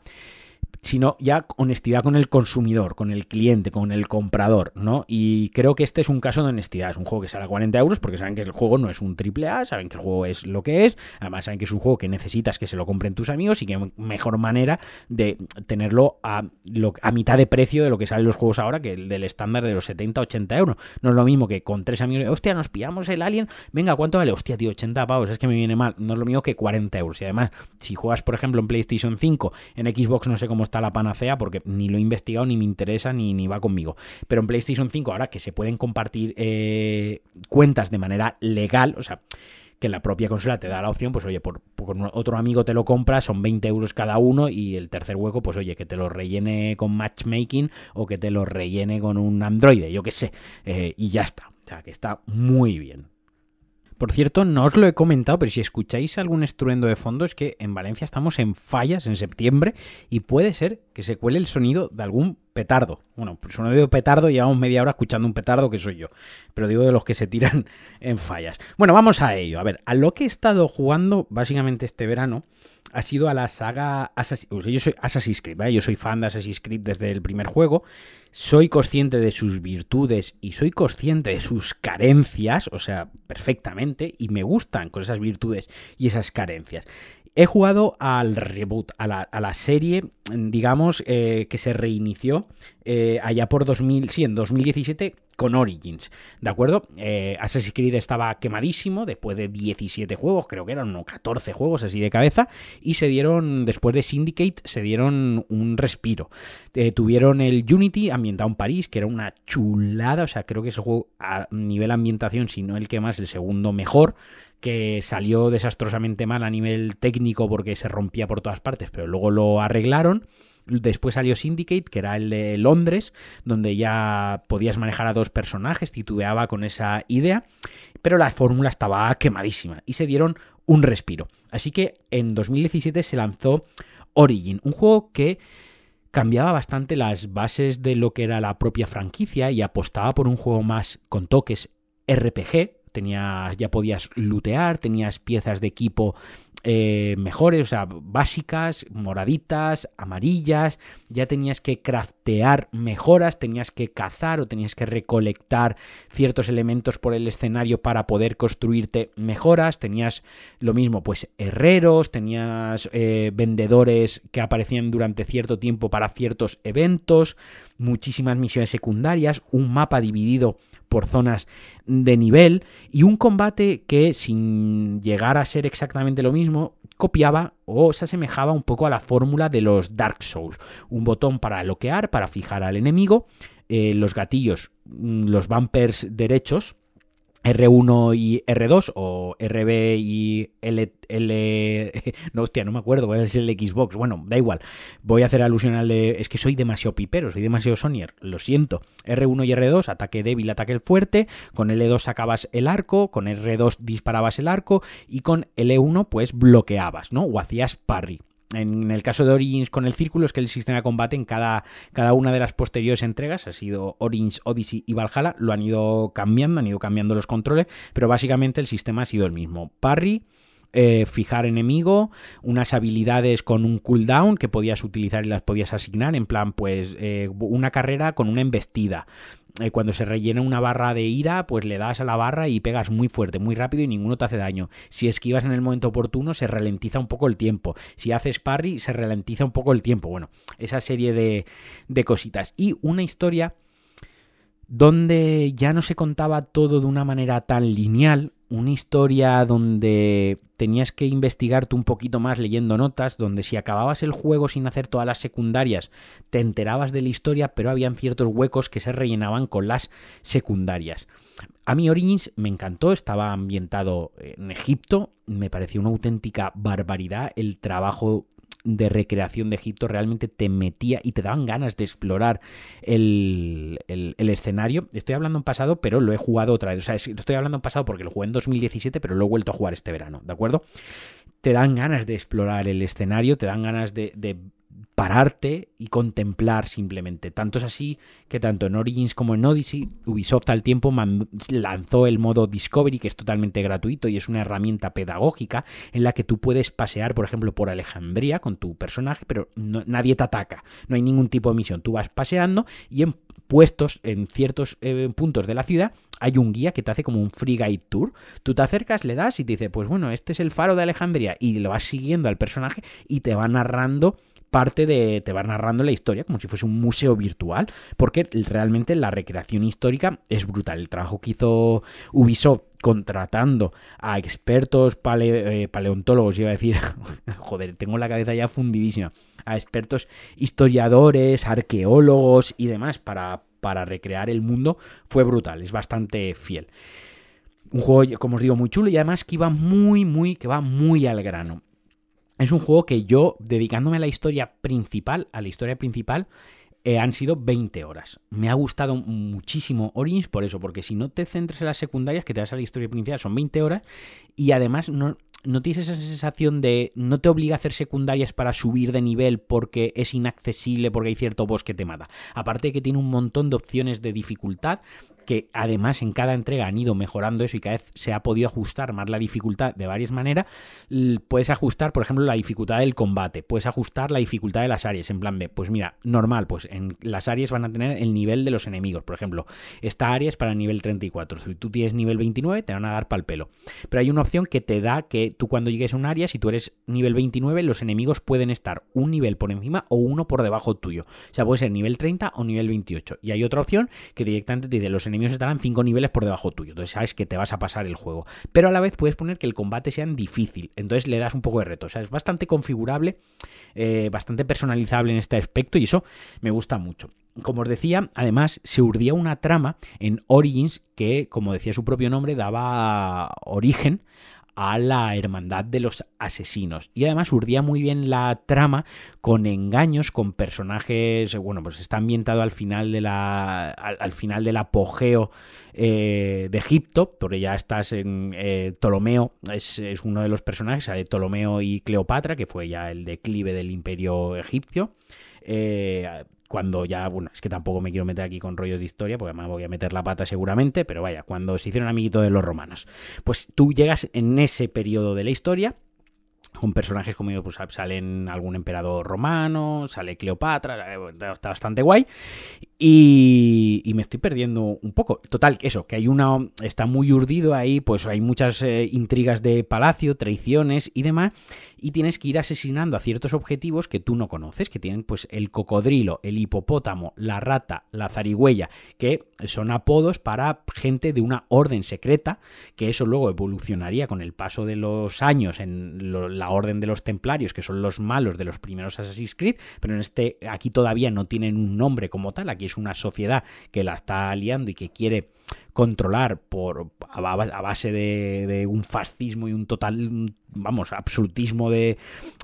Sino ya honestidad con el consumidor, con el cliente, con el comprador, ¿no? Y creo que este es un caso de honestidad. Es un juego que sale a 40 euros porque saben que el juego no es un triple A, saben que el juego es lo que es, además saben que es un juego que necesitas que se lo compren tus amigos y que mejor manera de tenerlo a, a mitad de precio de lo que salen los juegos ahora que el del estándar de los 70, 80 euros. No es lo mismo que con tres amigos, hostia, nos pillamos el Alien, venga, ¿cuánto vale? Hostia, tío, 80 pavos, es que me viene mal. No es lo mismo que 40 euros. Y además, si juegas, por ejemplo, en PlayStation 5, en Xbox no sé cómo está la panacea porque ni lo he investigado, ni me interesa, ni, ni va conmigo. Pero en PlayStation 5, ahora que se pueden compartir eh, cuentas de manera legal, o sea, que la propia consola te da la opción, pues oye, por, otro amigo te lo compras, son 20 euros cada uno y el tercer hueco, pues oye, que te lo rellene con matchmaking o que te lo rellene con un Android, yo qué sé, eh, y ya está. O sea, que está muy bien. Por cierto, no os lo he comentado, pero si escucháis algún estruendo de fondo es que en Valencia estamos en fallas en septiembre y puede ser que se cuele el sonido de algún petardo. Bueno, por sonido de petardo llevamos media hora escuchando un petardo que soy yo, pero digo de los que se tiran en fallas. Bueno, vamos a ello. A ver, a lo que he estado jugando básicamente este verano ha sido a la saga Assassin's Yo soy Assassin's Creed, ¿vale? Yo soy fan de Assassin's Creed desde el primer juego. Soy consciente de sus virtudes y soy consciente de sus carencias, o sea, perfectamente, y me gustan con esas virtudes y esas carencias. He jugado al reboot, a la, serie, digamos, eh, que se reinició eh, allá por 2000, sí, en 2017 con Origins, ¿de acuerdo? Eh, Assassin's Creed estaba quemadísimo después de 17 juegos, creo que eran unos 14 juegos así de cabeza, y se dieron, después de Syndicate, se dieron un respiro. tuvieron el Unity ambientado en París, que era una chulada, o sea, creo que es el juego a nivel ambientación, si no el que más, el segundo mejor que salió desastrosamente mal a nivel técnico porque se rompía por todas partes, pero luego lo arreglaron. Después salió Syndicate, que era el de Londres, donde ya podías manejar a dos personajes, titubeaba con esa idea, pero la fórmula estaba quemadísima y se dieron un respiro. Así que en 2017 se lanzó Origin, un juego que cambiaba bastante las bases de lo que era la propia franquicia y apostaba por un juego más con toques RPG, tenías, ya podías lootear, tenías piezas de equipo eh, mejores, o sea, básicas, moraditas, amarillas, ya tenías que craftear mejoras, tenías que cazar o tenías que recolectar ciertos elementos por el escenario para poder construirte mejoras, tenías lo mismo, pues herreros, tenías eh, vendedores que aparecían durante cierto tiempo para ciertos eventos, muchísimas misiones secundarias, un mapa dividido por zonas de nivel y un combate que sin llegar a ser exactamente lo mismo copiaba o se asemejaba un poco a la fórmula de los Dark Souls. Un botón para bloquear, para fijar al enemigo, eh, los gatillos, mm, los bumpers derechos R1 y R2 o RB y L, L no hostia, no me acuerdo, es el Xbox, bueno, da igual. Voy a hacer alusión al de es que soy demasiado pipero, soy demasiado Sonyer, lo siento. R1 y R2, ataque débil, ataque fuerte, con L2 sacabas el arco, con R2 disparabas el arco y con L1 pues bloqueabas, ¿no? O hacías parry. En el caso de Origins con el círculo es que el sistema de combate en cada, cada una de las posteriores entregas, ha sido Origins, Odyssey y Valhalla, lo han ido cambiando, han ido cambiando los controles, pero básicamente el sistema ha sido el mismo. Parry, eh, fijar enemigo, unas habilidades con un cooldown que podías utilizar y las podías asignar, en plan, pues eh, una carrera con una embestida. Eh, cuando se rellena una barra de ira, pues le das a la barra y pegas muy fuerte, muy rápido y ninguno te hace daño. Si esquivas en el momento oportuno, se ralentiza un poco el tiempo. Si haces parry, se ralentiza un poco el tiempo. Bueno, esa serie de, de cositas. Y una historia donde ya no se contaba todo de una manera tan lineal, una historia donde tenías que investigarte un poquito más leyendo notas, donde si acababas el juego sin hacer todas las secundarias, te enterabas de la historia, pero habían ciertos huecos que se rellenaban con las secundarias. A mí Origins me encantó, estaba ambientado en Egipto, me pareció una auténtica barbaridad el trabajo de recreación de Egipto realmente te metía y te daban ganas de explorar el, escenario. Estoy hablando en pasado, pero lo he jugado otra vez. O sea, estoy hablando en pasado porque lo jugué en 2017, pero lo he vuelto a jugar este verano, ¿de acuerdo? Te dan ganas de explorar el escenario, te dan ganas de pararte y contemplar simplemente. Tanto es así que tanto en Origins como en Odyssey, Ubisoft al tiempo lanzó el modo Discovery, que es totalmente gratuito y es una herramienta pedagógica en la que tú puedes pasear, por ejemplo, por Alejandría con tu personaje, pero nadie te ataca, no hay ningún tipo de misión. Tú vas paseando y en puestos en ciertos eh, puntos de la ciudad, hay un guía que te hace como un free guide tour. Tú te acercas, le das y te dice, pues bueno, este es el faro de Alejandría y lo vas siguiendo al personaje y te va narrando parte de, te va narrando la historia como si fuese un museo virtual, porque realmente la recreación histórica es brutal. El trabajo que hizo Ubisoft contratando a expertos eh, paleontólogos, iba a decir, joder, tengo la cabeza ya fundidísima, a expertos historiadores, arqueólogos y demás para, para recrear el mundo, fue brutal, es bastante fiel. Un juego, como os digo, muy chulo y además que iba muy, muy, que va muy al grano. Es un juego que yo, dedicándome a la historia principal, a la historia principal, eh, han sido 20 horas. Me ha gustado muchísimo Origins por eso, porque si no te centres en las secundarias, que te vas a la historia principal, son 20 horas, y además no, no tienes esa sensación de no te obliga a hacer secundarias para subir de nivel porque es inaccesible, porque hay cierto boss que te mata. Aparte de que tiene un montón de opciones de dificultad que además en cada entrega han ido mejorando eso y cada vez se ha podido ajustar más la dificultad de varias maneras. Puedes ajustar, por ejemplo, la dificultad del combate, puedes ajustar la dificultad de las áreas, en plan de, pues mira, normal, pues en las áreas van a tener el nivel de los enemigos, por ejemplo, esta área es para nivel 34, si tú tienes nivel 29 te van a dar pal pelo. Pero hay una opción que te da que tú cuando llegues a un área, si tú eres nivel 29, los enemigos pueden estar un nivel por encima o uno por debajo tuyo. O sea, puede ser nivel 30 o nivel 28. Y hay otra opción que directamente te dice los enemigos estarán 5 niveles por debajo tuyo. Entonces sabes que te vas a pasar el juego. Pero a la vez puedes poner que el combate sea difícil. Entonces le das un poco de reto. O sea, es bastante configurable, eh, bastante personalizable en este aspecto y eso me gusta mucho. Como os decía, además se urdía una trama en Origins que, como decía su propio nombre, daba origen a la hermandad de los asesinos. Y además urdía muy bien la trama con engaños, con personajes. Bueno, pues está ambientado al final de la. al, final del apogeo eh, de Egipto. Porque ya estás en. Eh, Ptolomeo es, uno de los personajes, de Ptolomeo y Cleopatra, que fue ya el declive del imperio egipcio. Eh, cuando ya, bueno, es que tampoco me quiero meter aquí con rollos de historia, porque me voy a meter la pata seguramente, pero vaya, cuando se hicieron amiguito de los romanos. Pues tú llegas en ese periodo de la historia, con personajes como yo, pues salen algún emperador romano, sale Cleopatra, eh, está bastante guay. Y, me estoy perdiendo un poco. Total, eso, que hay una. Está muy urdido ahí, pues hay muchas eh, intrigas de palacio, traiciones y demás. Y tienes que ir asesinando a ciertos objetivos que tú no conoces, que tienen pues el cocodrilo, el hipopótamo, la rata, la zarigüeya, que son apodos para gente de una orden secreta, que eso luego evolucionaría con el paso de los años en la orden de los templarios, que son los malos de los primeros Assassin's Creed, pero en este aquí todavía no tienen un nombre como tal, aquí es una sociedad que la está liando y que quiere controlar por a, base de, un fascismo y un total vamos absolutismo de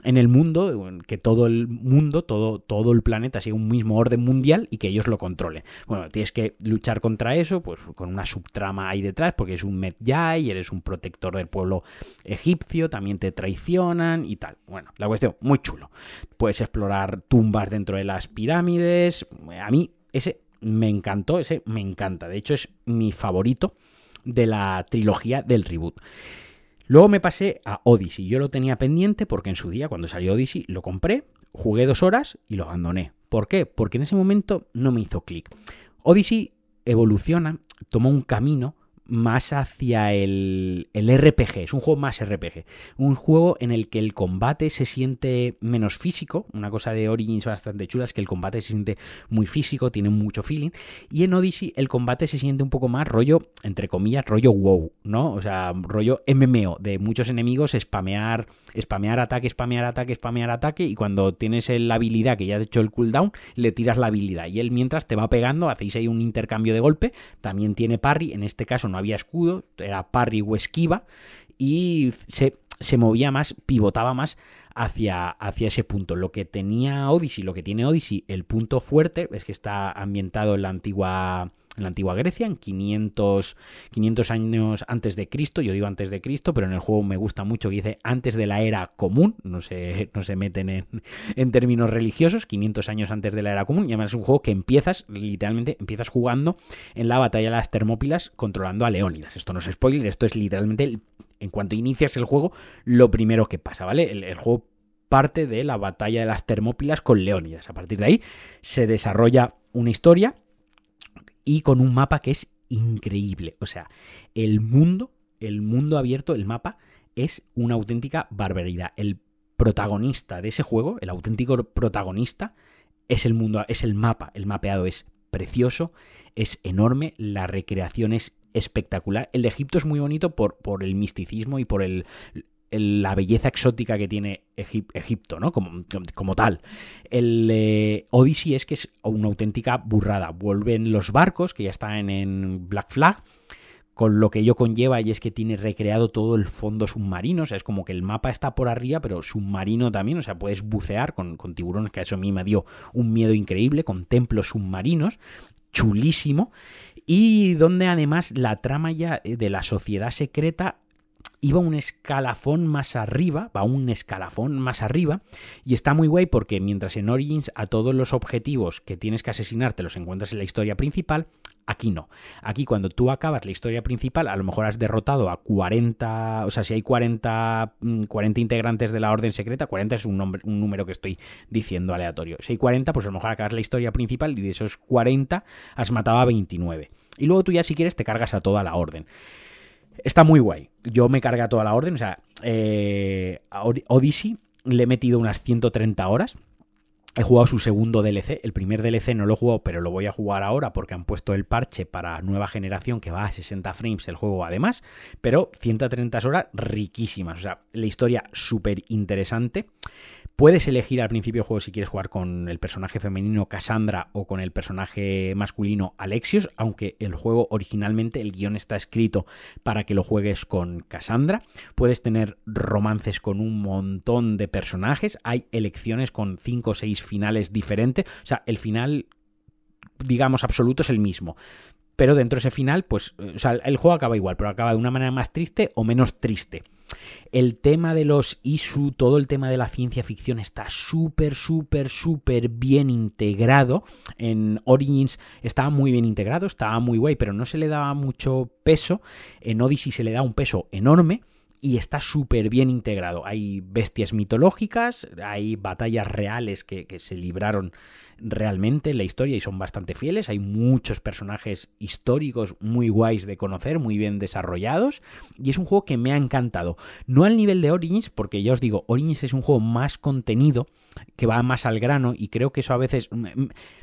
en el mundo que todo el mundo todo todo el planeta siga un mismo orden mundial y que ellos lo controlen. Bueno tienes que luchar contra eso pues con una subtrama ahí detrás porque es un Medjay eres un protector del pueblo egipcio también te traicionan y tal. Bueno la cuestión muy chulo. Puedes explorar tumbas dentro de las pirámides. A mí ese me encantó, ese me encanta. De hecho, es mi favorito de la trilogía del reboot. Luego me pasé a Odyssey. Yo lo tenía pendiente porque en su día, cuando salió Odyssey, lo compré, jugué dos horas y lo abandoné. ¿Por qué? Porque en ese momento no me hizo clic. Odyssey evoluciona, toma un camino más hacia el, el, RPG, es un juego más RPG, un juego en el que el combate se siente menos físico, una cosa de Origins bastante chula es que el combate se siente muy físico, tiene mucho feeling, y en Odyssey el combate se siente un poco más rollo, entre comillas, rollo WoW, ¿no? O sea, rollo MMO, de muchos enemigos, spamear, spamear ataque, spamear ataque, spamear ataque, y cuando tienes la habilidad que ya has hecho el cooldown, le tiras la habilidad, y él mientras te va pegando, hacéis ahí un intercambio de golpe, también tiene parry, en este caso no había escudo, era parry o esquiva, y se, movía más, pivotaba más hacia, hacia, ese punto. Lo que tenía Odyssey, lo que tiene Odyssey, el punto fuerte es que está ambientado en la antigua en la antigua Grecia, en 500, 500 años antes de Cristo, yo digo antes de Cristo, pero en el juego me gusta mucho que dice antes de la era común, no se, no se meten en, en términos religiosos, 500 años antes de la era común, y además es un juego que empiezas, literalmente, empiezas jugando en la batalla de las Termópilas controlando a Leónidas. Esto no es spoiler, esto es literalmente, en cuanto inicias el juego, lo primero que pasa, ¿vale? El, el juego parte de la batalla de las Termópilas con Leónidas. A partir de ahí se desarrolla una historia y con un mapa que es increíble. O sea, el mundo, el mundo abierto, el mapa, es una auténtica barbaridad. El protagonista de ese juego, el auténtico protagonista, es el mundo, es el mapa. El mapeado es precioso, es enorme, la recreación es espectacular. El de Egipto es muy bonito por, por el misticismo y por el, la belleza exótica que tiene Egipto, ¿no? Como, como tal. El eh, Odyssey es que es una auténtica burrada. Vuelven los barcos, que ya están en Black Flag, con lo que ello conlleva y es que tiene recreado todo el fondo submarino, o sea, es como que el mapa está por arriba, pero submarino también, o sea, puedes bucear con, con tiburones, que eso a mí me dio un miedo increíble, con templos submarinos, chulísimo, y donde además la trama ya de la sociedad secreta iba un escalafón más arriba, va un escalafón más arriba, y está muy guay porque mientras en Origins a todos los objetivos que tienes que asesinar te los encuentras en la historia principal, aquí no. Aquí cuando tú acabas la historia principal, a lo mejor has derrotado a 40, o sea, si hay 40, 40 mm, integrantes de la orden secreta, 40 es un, nombre, un número que estoy diciendo aleatorio. Si hay 40, pues a lo mejor acabas la historia principal y de esos 40 has matado a 29. Y luego tú ya si quieres te cargas a toda la orden. Está muy guay. Yo me cargué a toda la orden. O sea, eh, Odyssey le he metido unas 130 horas. He jugado su segundo DLC. El primer DLC no lo he jugado, pero lo voy a jugar ahora porque han puesto el parche para nueva generación que va a 60 frames el juego además. Pero 130 horas riquísimas. O sea, la historia súper interesante. Puedes elegir al principio del juego si quieres jugar con el personaje femenino Cassandra o con el personaje masculino Alexios, aunque el juego originalmente, el guion está escrito para que lo juegues con Cassandra. Puedes tener romances con un montón de personajes, hay elecciones con 5 o 6 finales diferentes, o sea, el final digamos absoluto es el mismo pero dentro de ese final, pues, o sea, el juego acaba igual, pero acaba de una manera más triste o menos triste. El tema de los ISU, todo el tema de la ciencia ficción está súper, súper, súper bien integrado. En Origins estaba muy bien integrado, estaba muy guay, pero no se le daba mucho peso. En Odyssey se le da un peso enorme y está súper bien integrado. Hay bestias mitológicas, hay batallas reales que, que, se libraron realmente en la historia y son bastante fieles. Hay muchos personajes históricos muy guays de conocer, muy bien desarrollados. Y es un juego que me ha encantado. No al nivel de Origins, porque ya os digo, Origins es un juego más contenido, que va más al grano, y creo que eso a veces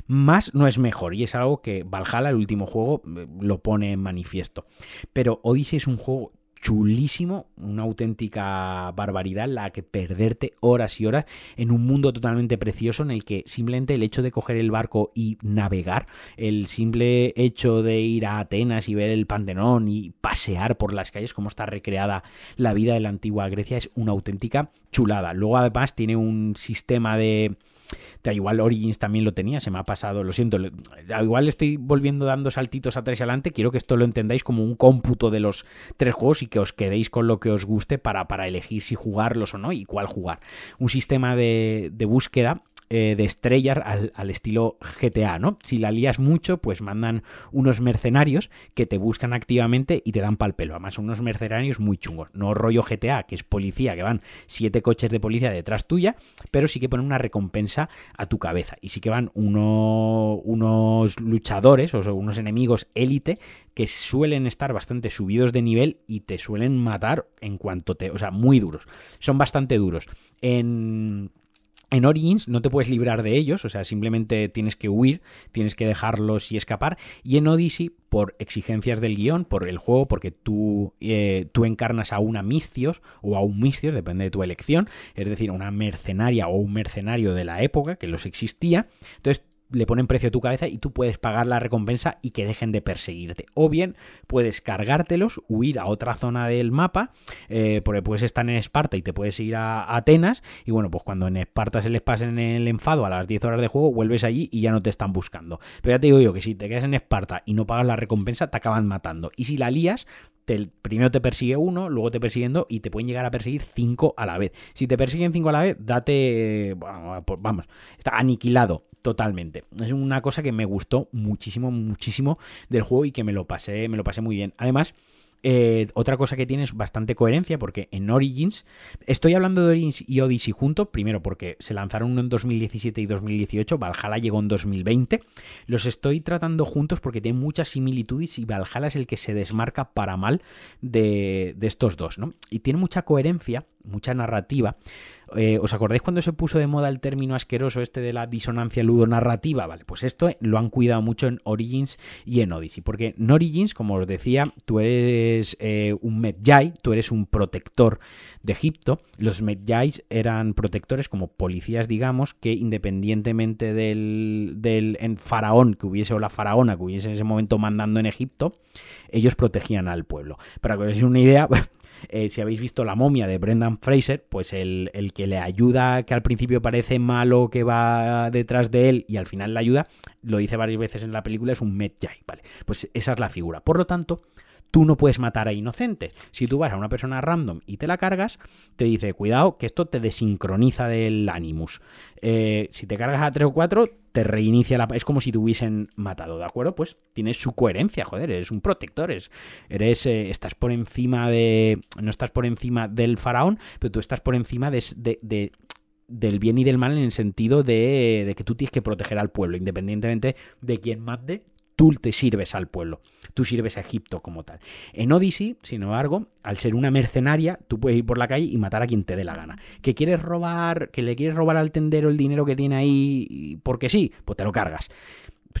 más no es mejor. Y es algo que Valhalla, el último juego, lo pone en manifiesto. Pero Odyssey es un juego chulísimo, una auténtica barbaridad la que perderte horas y horas en un mundo totalmente precioso en el que simplemente el hecho de coger el barco y navegar, el simple hecho de ir a Atenas y ver el Pantenón y pasear por las calles como está recreada la vida de la antigua Grecia es una auténtica chulada. Luego además tiene un sistema de igual Origins también lo tenía, se me ha pasado, lo siento, igual estoy volviendo dando saltitos atrás y adelante, quiero que esto lo entendáis como un cómputo de los tres juegos y que os quedéis con lo que os guste para, para elegir si jugarlos o no y cuál jugar. Un sistema de, de búsqueda eh, de estrellas al, estilo GTA, ¿no? Si la lías mucho, pues mandan unos mercenarios que te buscan activamente y te dan pal pelo. Además, unos mercenarios muy chungos. No rollo GTA, que es policía, que van siete coches de policía detrás tuya, pero sí que ponen una recompensa a tu cabeza. Y sí que van uno, unos luchadores, o unos enemigos élite, que suelen estar bastante subidos de nivel y te suelen matar en cuanto te. O sea, muy duros. Son bastante duros. En en Origins no te puedes librar de ellos, o sea, simplemente tienes que huir, tienes que dejarlos y escapar. Y en Odyssey, por exigencias del guion, por el juego, porque tú, eh, tú encarnas a una Mistios o a un Mistios, depende de tu elección, es decir, una mercenaria o un mercenario de la época que los existía. Entonces le ponen precio a tu cabeza y tú puedes pagar la recompensa y que dejen de perseguirte. O bien puedes cargártelos, huir a otra zona del mapa, eh, porque puedes estar en Esparta y te puedes ir a Atenas. Y bueno, pues cuando en Esparta se les pasen el enfado a las 10 horas de juego, vuelves allí y ya no te están buscando. Pero ya te digo yo que si te quedas en Esparta y no pagas la recompensa, te acaban matando. Y si la lías, primero te persigue uno, luego te persiguen dos y te pueden llegar a perseguir cinco a la vez. Si te persiguen cinco a la vez, date, vamos, está aniquilado totalmente. Es una cosa que me gustó muchísimo, muchísimo del juego y que me lo pasé, me lo pasé muy bien. Además, eh, otra cosa que tiene es bastante coherencia porque en Origins, estoy hablando de Origins y Odyssey juntos, primero porque se lanzaron uno en 2017 y 2018, Valhalla llegó en 2020, los estoy tratando juntos porque tienen muchas similitudes y Valhalla es el que se desmarca para mal de, de estos dos, ¿no? Y tiene mucha coherencia, mucha narrativa, eh, ¿Os acordáis cuando se puso de moda el término asqueroso este de la disonancia ludonarrativa? Vale, pues esto lo han cuidado mucho en Origins y en Odyssey. Porque en Origins, como os decía, tú eres eh, un Medjay, tú eres un protector de Egipto. Los Medjays eran protectores como policías, digamos, que independientemente del, del faraón que hubiese o la faraona que hubiese en ese momento mandando en Egipto, ellos protegían al pueblo. Para que os una idea, Eh, si habéis visto La momia de Brendan Fraser, pues el, que le ayuda, que al principio parece malo, que va detrás de él y al final le ayuda, lo dice varias veces en la película, es un Medjay, ¿vale? Pues esa es la figura. Por lo tanto, tú no puedes matar a inocentes. Si tú vas a una persona random y te la cargas, te dice, cuidado, que esto te desincroniza del Animus. Eh, si te cargas a 3 o 4, te reinicia la... Es como si te hubiesen matado, ¿de acuerdo? Pues tienes su coherencia, joder, eres un protector, eres... Eh, estás por encima de... No estás por encima del faraón, pero tú estás por encima de, del bien y del mal en el sentido de, de, que tú tienes que proteger al pueblo, independientemente de quién mate tú te sirves al pueblo, tú sirves a Egipto como tal. En Odyssey, sin embargo, al ser una mercenaria, tú puedes ir por la calle y matar a quien te dé la gana. ¿Que quieres robar, que le quieres robar al tendero el dinero que tiene ahí porque sí? Pues te lo cargas.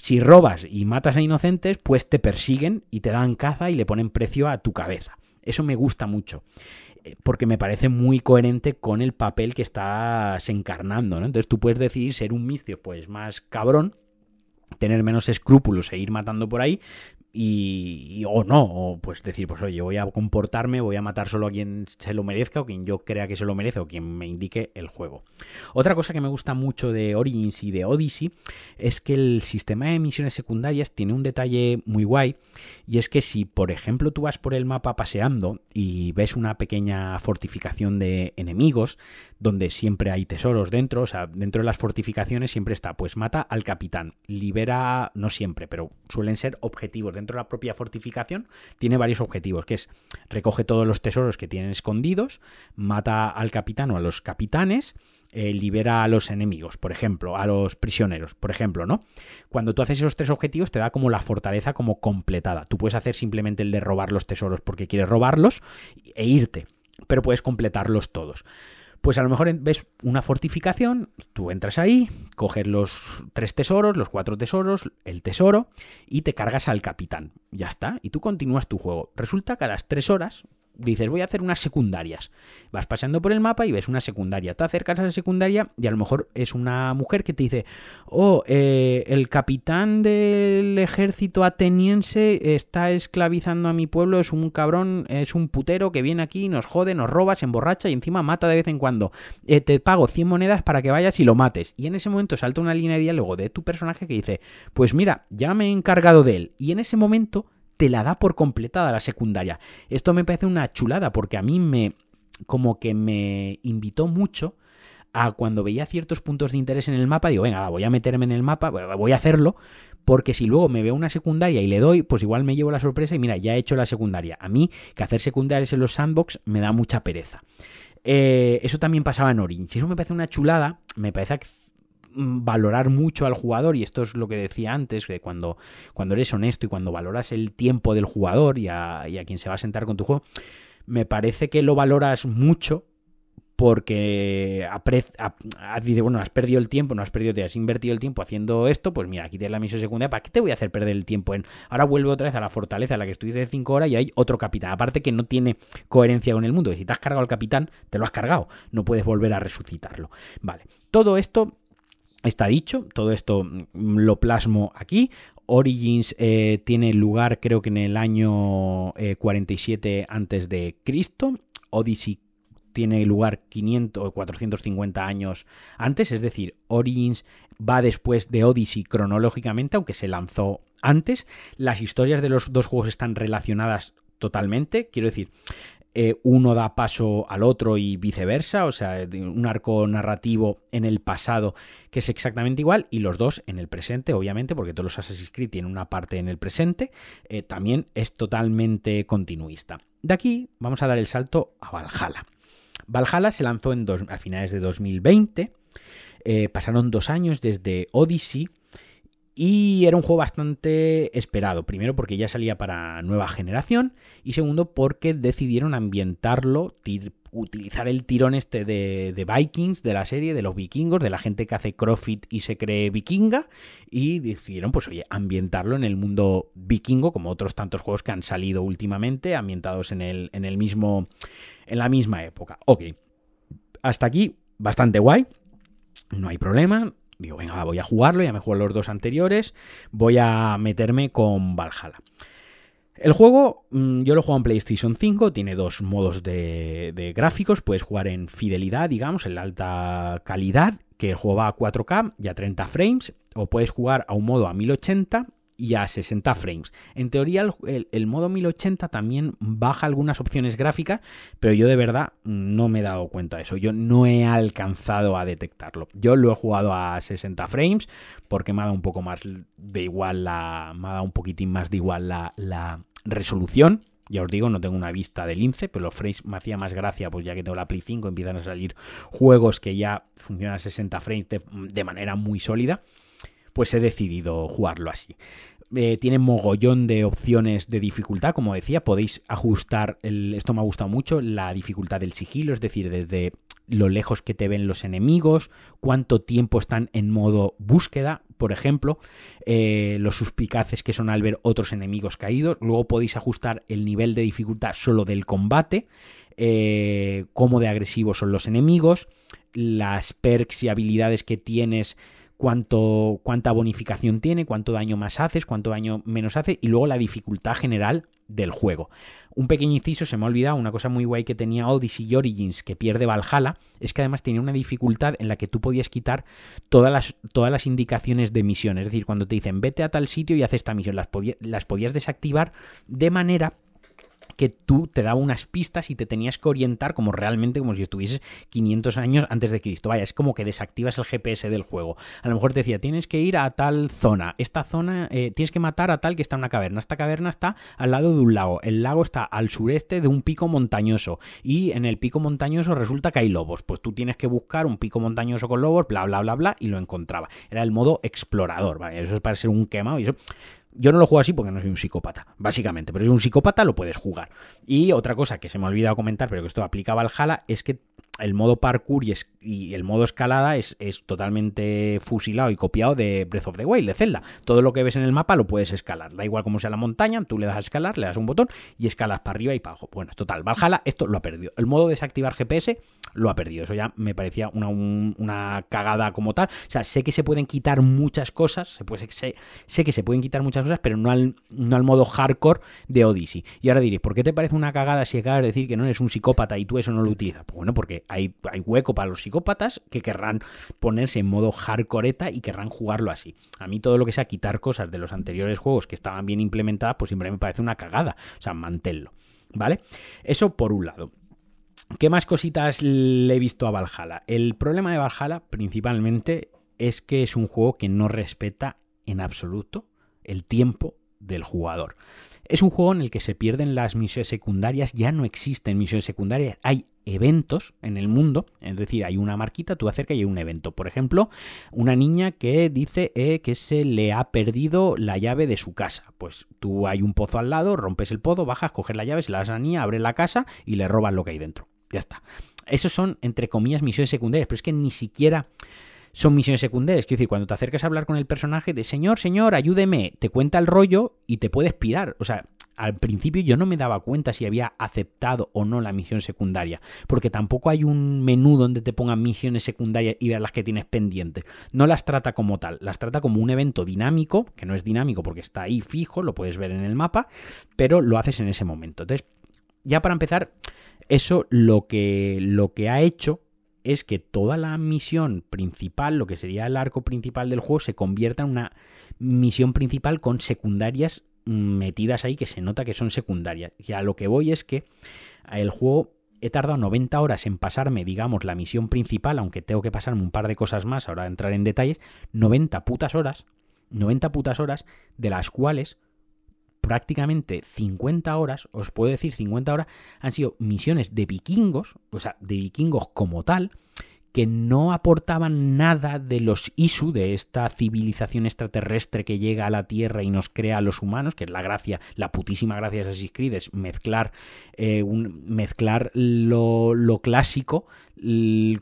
Si robas y matas a inocentes, pues te persiguen y te dan caza y le ponen precio a tu cabeza. Eso me gusta mucho eh, porque me parece muy coherente con el papel que estás encarnando, ¿no? Entonces tú puedes decidir ser un micio pues más cabrón tener menos escrúpulos e ir matando por ahí y, o no, o pues decir, pues oye, voy a comportarme, voy a matar solo a quien se lo merezca o quien yo crea que se lo merece o quien me indique el juego. Otra cosa que me gusta mucho de Origins y de Odyssey es que el sistema de misiones secundarias tiene un detalle muy guay y es que si, por ejemplo, tú vas por el mapa paseando y ves una pequeña fortificación de enemigos, donde siempre hay tesoros dentro, o sea, dentro de las fortificaciones siempre está, pues mata al capitán, libera, no siempre, pero suelen ser objetivos dentro dentro de la propia fortificación tiene varios objetivos, que es recoge todos los tesoros que tienen escondidos, mata al capitán o a los capitanes, eh, libera a los enemigos, por ejemplo, a los prisioneros, por ejemplo, ¿no? Cuando tú haces esos tres objetivos te da como la fortaleza como completada. Tú puedes hacer simplemente el de robar los tesoros porque quieres robarlos e irte, pero puedes completarlos todos. Pues a lo mejor ves una fortificación, tú entras ahí, coges los tres tesoros, los cuatro tesoros, el tesoro y te cargas al capitán. Ya está, y tú continúas tu juego. Resulta que a las tres horas dices, voy a hacer unas secundarias. Vas pasando por el mapa y ves una secundaria. Te acercas a la secundaria y a lo mejor es una mujer que te dice, oh, eh, el capitán del ejército ateniense está esclavizando a mi pueblo, es un cabrón, es un putero que viene aquí, nos jode, nos roba, se emborracha y encima mata de vez en cuando. Eh, te pago 100 monedas para que vayas y lo mates. Y en ese momento salta una línea de diálogo de tu personaje que dice, pues mira, ya me he encargado de él. Y en ese momento te la da por completada la secundaria. Esto me parece una chulada porque a mí me como que me invitó mucho a cuando veía ciertos puntos de interés en el mapa, digo, venga, voy a meterme en el mapa, voy a hacerlo, porque si luego me veo una secundaria y le doy, pues igual me llevo la sorpresa y mira, ya he hecho la secundaria. A mí, que hacer secundarias en los sandbox me da mucha pereza. Eh, eso también pasaba en Orange. Eso me parece una chulada, me parece valorar mucho al jugador, y esto es lo que decía antes, que cuando, cuando eres honesto y cuando valoras el tiempo del jugador y a, quien se va a sentar con tu juego, me parece que lo valoras mucho porque bueno, has perdido el tiempo, no has perdido, te has invertido el tiempo haciendo esto, pues mira, aquí tienes la misión secundaria, ¿para qué te voy a hacer perder el tiempo en ahora vuelvo otra vez a la fortaleza en la que estuviste de 5 horas y hay otro capitán, aparte que no tiene coherencia con el mundo, si te has cargado al capitán, te lo has cargado, no puedes volver a resucitarlo. Vale, todo esto está dicho, todo esto mm, lo plasmo aquí. Origins eh, tiene lugar creo que en el año 47 antes de Cristo. Odyssey tiene lugar 500 o 450 años antes, es decir, Origins va después de Odyssey cronológicamente, aunque se lanzó antes. Las historias de los dos juegos están relacionadas totalmente, quiero decir, eh, uno da paso al otro y viceversa, o sea, un arco narrativo en el pasado que es exactamente igual y los dos en el presente, obviamente, porque todos los Assassin's Creed tienen una parte en el presente, eh, también es totalmente continuista. De aquí vamos a dar el salto a Valhalla. Valhalla se lanzó en a finales de 2020, eh, pasaron dos años desde Odyssey, y era un juego bastante esperado. Primero porque ya salía para nueva generación. Y segundo porque decidieron ambientarlo, utilizar el tirón este de, Vikings, de la serie, de los vikingos, de la gente que hace CrossFit y se cree vikinga. Y decidieron, pues oye, ambientarlo en el mundo vikingo, como otros tantos juegos que han salido últimamente, ambientados en el, en el mismo. en la misma época. Ok. Hasta aquí, bastante guay. No hay problema Digo, venga, voy a jugarlo, ya me juego los dos anteriores, voy a meterme con Valhalla. El juego, mm, yo lo juego en PlayStation 5, tiene dos modos de, de, gráficos, puedes jugar en fidelidad, digamos, en la alta calidad, que el juego va a 4K y a 30 frames, o puedes jugar a un modo a 1080 y a 60 frames. En teoría el, modo 1080 también baja algunas opciones gráficas, pero yo de verdad no me he dado cuenta de eso. Yo no he alcanzado a detectarlo. Yo lo he jugado a 60 frames porque me ha dado un poco más de igual la... me ha dado un poquitín más de igual la, resolución. Ya os digo, no tengo una vista de lince, pero los frames me hacía más gracia, pues ya que tengo la Play 5 empiezan a salir juegos que ya funcionan a 60 frames de manera muy sólida pues he decidido jugarlo así. Eh, tiene mogollón de opciones de dificultad, como decía, podéis ajustar, esto me ha gustado mucho, la dificultad del sigilo, es decir, desde lo lejos que te ven los enemigos, cuánto tiempo están en modo búsqueda, por ejemplo, eh, los suspicaces que son al ver otros enemigos caídos, luego podéis ajustar el nivel de dificultad solo del combate, eh, cómo de agresivos son los enemigos, las perks y habilidades que tienes cuánto, cuánta bonificación tiene, cuánto daño más haces, cuánto daño menos hace y luego la dificultad general del juego. Un pequeño inciso, se me ha olvidado, una cosa muy guay que tenía Odyssey y Origins que pierde Valhalla, es que además tenía una dificultad en la que tú podías quitar todas las, todas las indicaciones de misión. Es decir, cuando te dicen vete a tal sitio y haz esta misión, las, las podías desactivar de manera que tú te daba unas pistas y te tenías que orientar como realmente como si estuvieses 500 años antes de Cristo. Vaya, es como que desactivas el GPS del juego. A lo mejor te decía, tienes que ir a tal zona. Esta zona, eh, tienes que matar a tal que está en una caverna. Esta caverna está al lado de un lago. El lago está al sureste de un pico montañoso. Y en el pico montañoso resulta que hay lobos. Pues tú tienes que buscar un pico montañoso con lobos, bla, bla, bla, bla, y lo encontraba. Era el modo explorador. ¿vale? Eso es para ser un quemado y eso yo no lo juego así porque no soy un psicópata, básicamente, pero si un psicópata lo puedes jugar. Y otra cosa que se me ha olvidado comentar, pero que esto aplicaba al Jala, es que el modo parkour y, el modo escalada es, totalmente fusilado y copiado de Breath of the Wild, de Zelda. Todo lo que ves en el mapa lo puedes escalar. Da igual cómo sea la montaña, tú le das a escalar, le das un botón y escalas para arriba y para abajo. Bueno, total. Valhalla esto lo ha perdido. El modo desactivar GPS lo ha perdido. Eso ya me parecía una, cagada como tal. O sea, sé que se pueden quitar muchas cosas, se puede, sé, sé, que se pueden quitar muchas cosas, pero no al, no al modo hardcore de Odyssey. Y ahora diréis, ¿por qué te parece una cagada si acabas de decir que no eres un psicópata y tú eso no lo utilizas? Pues bueno, porque hay, hueco para los psicópatas que querrán ponerse en modo hardcoreta y querrán jugarlo así. A mí todo lo que sea quitar cosas de los anteriores juegos que estaban bien implementadas, pues siempre me parece una cagada. O sea, manténlo. ¿Vale? Eso por un lado. ¿Qué más cositas le he visto a Valhalla? El problema de Valhalla principalmente es que es un juego que no respeta en absoluto el tiempo del jugador. Es un juego en el que se pierden las misiones secundarias, ya no existen misiones secundarias, hay eventos en el mundo, es decir, hay una marquita, tú acercas y hay un evento. Por ejemplo, una niña que dice eh, que se le ha perdido la llave de su casa. Pues tú hay un pozo al lado, rompes el pozo, bajas, coges la llave, se la das a la niña, abres la casa y le robas lo que hay dentro. Ya está. Esos son, entre comillas, misiones secundarias, pero es que ni siquiera son misiones secundarias. Quiero decir, cuando te acercas a hablar con el personaje de señor, señor, ayúdeme, te cuenta el rollo y te puedes pirar. O sea, al principio yo no me daba cuenta si había aceptado o no la misión secundaria, porque tampoco hay un menú donde te pongan misiones secundarias y veas las que tienes pendientes. No las trata como tal, las trata como un evento dinámico, que no es dinámico porque está ahí fijo, lo puedes ver en el mapa, pero lo haces en ese momento. Entonces, ya para empezar, eso lo que, lo que ha hecho es que toda la misión principal, lo que sería el arco principal del juego, se convierta en una misión principal con secundarias metidas ahí que se nota que son secundarias. Y a lo que voy es que el juego he tardado 90 horas en pasarme, digamos, la misión principal, aunque tengo que pasarme un par de cosas más, ahora entrar en detalles, 90 putas horas, 90 putas horas, de las cuales prácticamente 50 horas, os puedo decir 50 horas, han sido misiones de vikingos, o sea, de vikingos como tal, que no aportaban nada de los Isu, de esta civilización extraterrestre que llega a la Tierra y nos crea a los humanos, que es la gracia, la putísima gracia de Assassin's Creed, es mezclar, eh, un, mezclar lo, lo clásico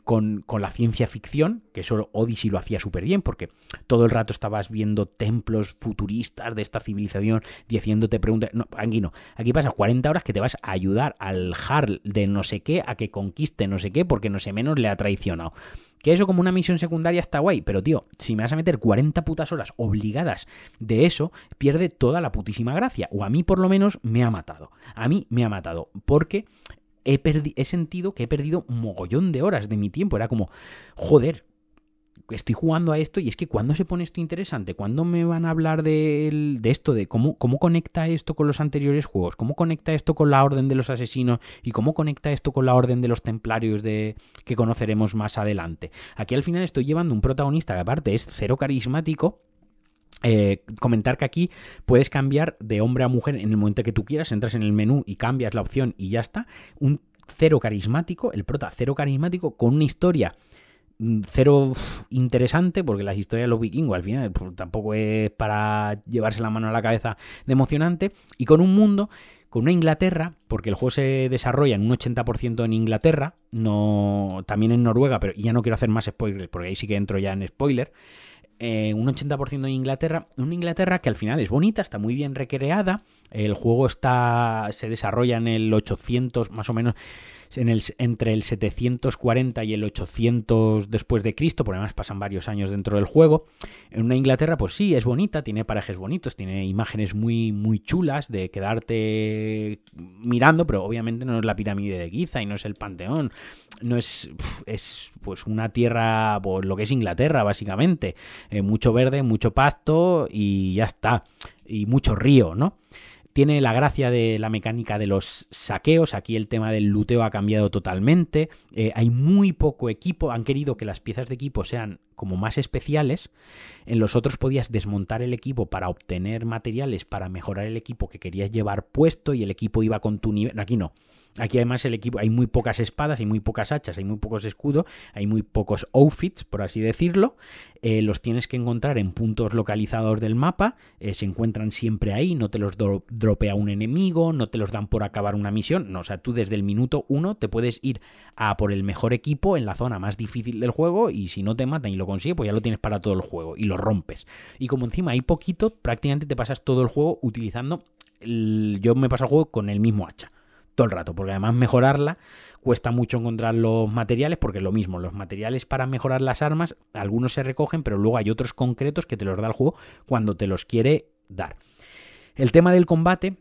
con, con, la ciencia ficción, que eso Odyssey lo hacía súper bien, porque todo el rato estabas viendo templos futuristas de esta civilización, diciéndote preguntas. No, aquí no. Aquí pasas 40 horas que te vas a ayudar al Harl de no sé qué a que conquiste no sé qué, porque no sé menos le ha traicionado. Que eso como una misión secundaria está guay, pero tío, si me vas a meter 40 putas horas obligadas de eso, pierde toda la putísima gracia. O a mí por lo menos me ha matado. A mí me ha matado. Porque he, he sentido que he perdido un mogollón de horas de mi tiempo. Era como, joder, estoy jugando a esto y es que cuando se pone esto interesante, cuando me van a hablar de, de, esto, de cómo, cómo conecta esto con los anteriores juegos, cómo conecta esto con la orden de los asesinos y cómo conecta esto con la orden de los templarios de que conoceremos más adelante. Aquí al final estoy llevando un protagonista que aparte es cero carismático eh, comentar que aquí puedes cambiar de hombre a mujer en el momento que tú quieras, entras en el menú y cambias la opción y ya está. Un cero carismático, el prota cero carismático con una historia cero interesante porque las historias de los vikingos al final pues, tampoco es para llevarse la mano a la cabeza de emocionante y con un mundo con una Inglaterra, porque el juego se desarrolla en un 80% en Inglaterra, no también en Noruega, pero ya no quiero hacer más spoilers porque ahí sí que entro ya en spoiler. Eh, un 80% en Inglaterra, una Inglaterra que al final es bonita, está muy bien recreada, el juego está se desarrolla en el 800 más o menos en el, entre el 740 y el 800 después de Cristo, por además pasan varios años dentro del juego. En una Inglaterra, pues sí, es bonita, tiene parajes bonitos, tiene imágenes muy, muy chulas de quedarte mirando, pero obviamente no es la pirámide de Giza y no es el Panteón, no es, es pues una tierra, pues lo que es Inglaterra, básicamente. Eh, mucho verde, mucho pasto y ya está. Y mucho río, ¿no? Tiene la gracia de la mecánica de los saqueos. Aquí el tema del luteo ha cambiado totalmente. Eh, hay muy poco equipo. Han querido que las piezas de equipo sean como más especiales. En los otros podías desmontar el equipo para obtener materiales para mejorar el equipo que querías llevar puesto y el equipo iba con tu nivel. Aquí no. Aquí además el equipo hay muy pocas espadas, hay muy pocas hachas, hay muy pocos escudos, hay muy pocos outfits, por así decirlo. Eh, los tienes que encontrar en puntos localizados del mapa. Eh, se encuentran siempre ahí, no te los dropea un enemigo, no te los dan por acabar una misión. No, o sea, tú desde el minuto uno te puedes ir a por el mejor equipo en la zona más difícil del juego y si no te matan y lo consigues, pues ya lo tienes para todo el juego y lo rompes. Y como encima hay poquito, prácticamente te pasas todo el juego utilizando... Yo me paso el juego con el mismo hacha todo el rato, porque además mejorarla cuesta mucho encontrar los materiales, porque es lo mismo, los materiales para mejorar las armas, algunos se recogen, pero luego hay otros concretos que te los da el juego cuando te los quiere dar. El tema del combate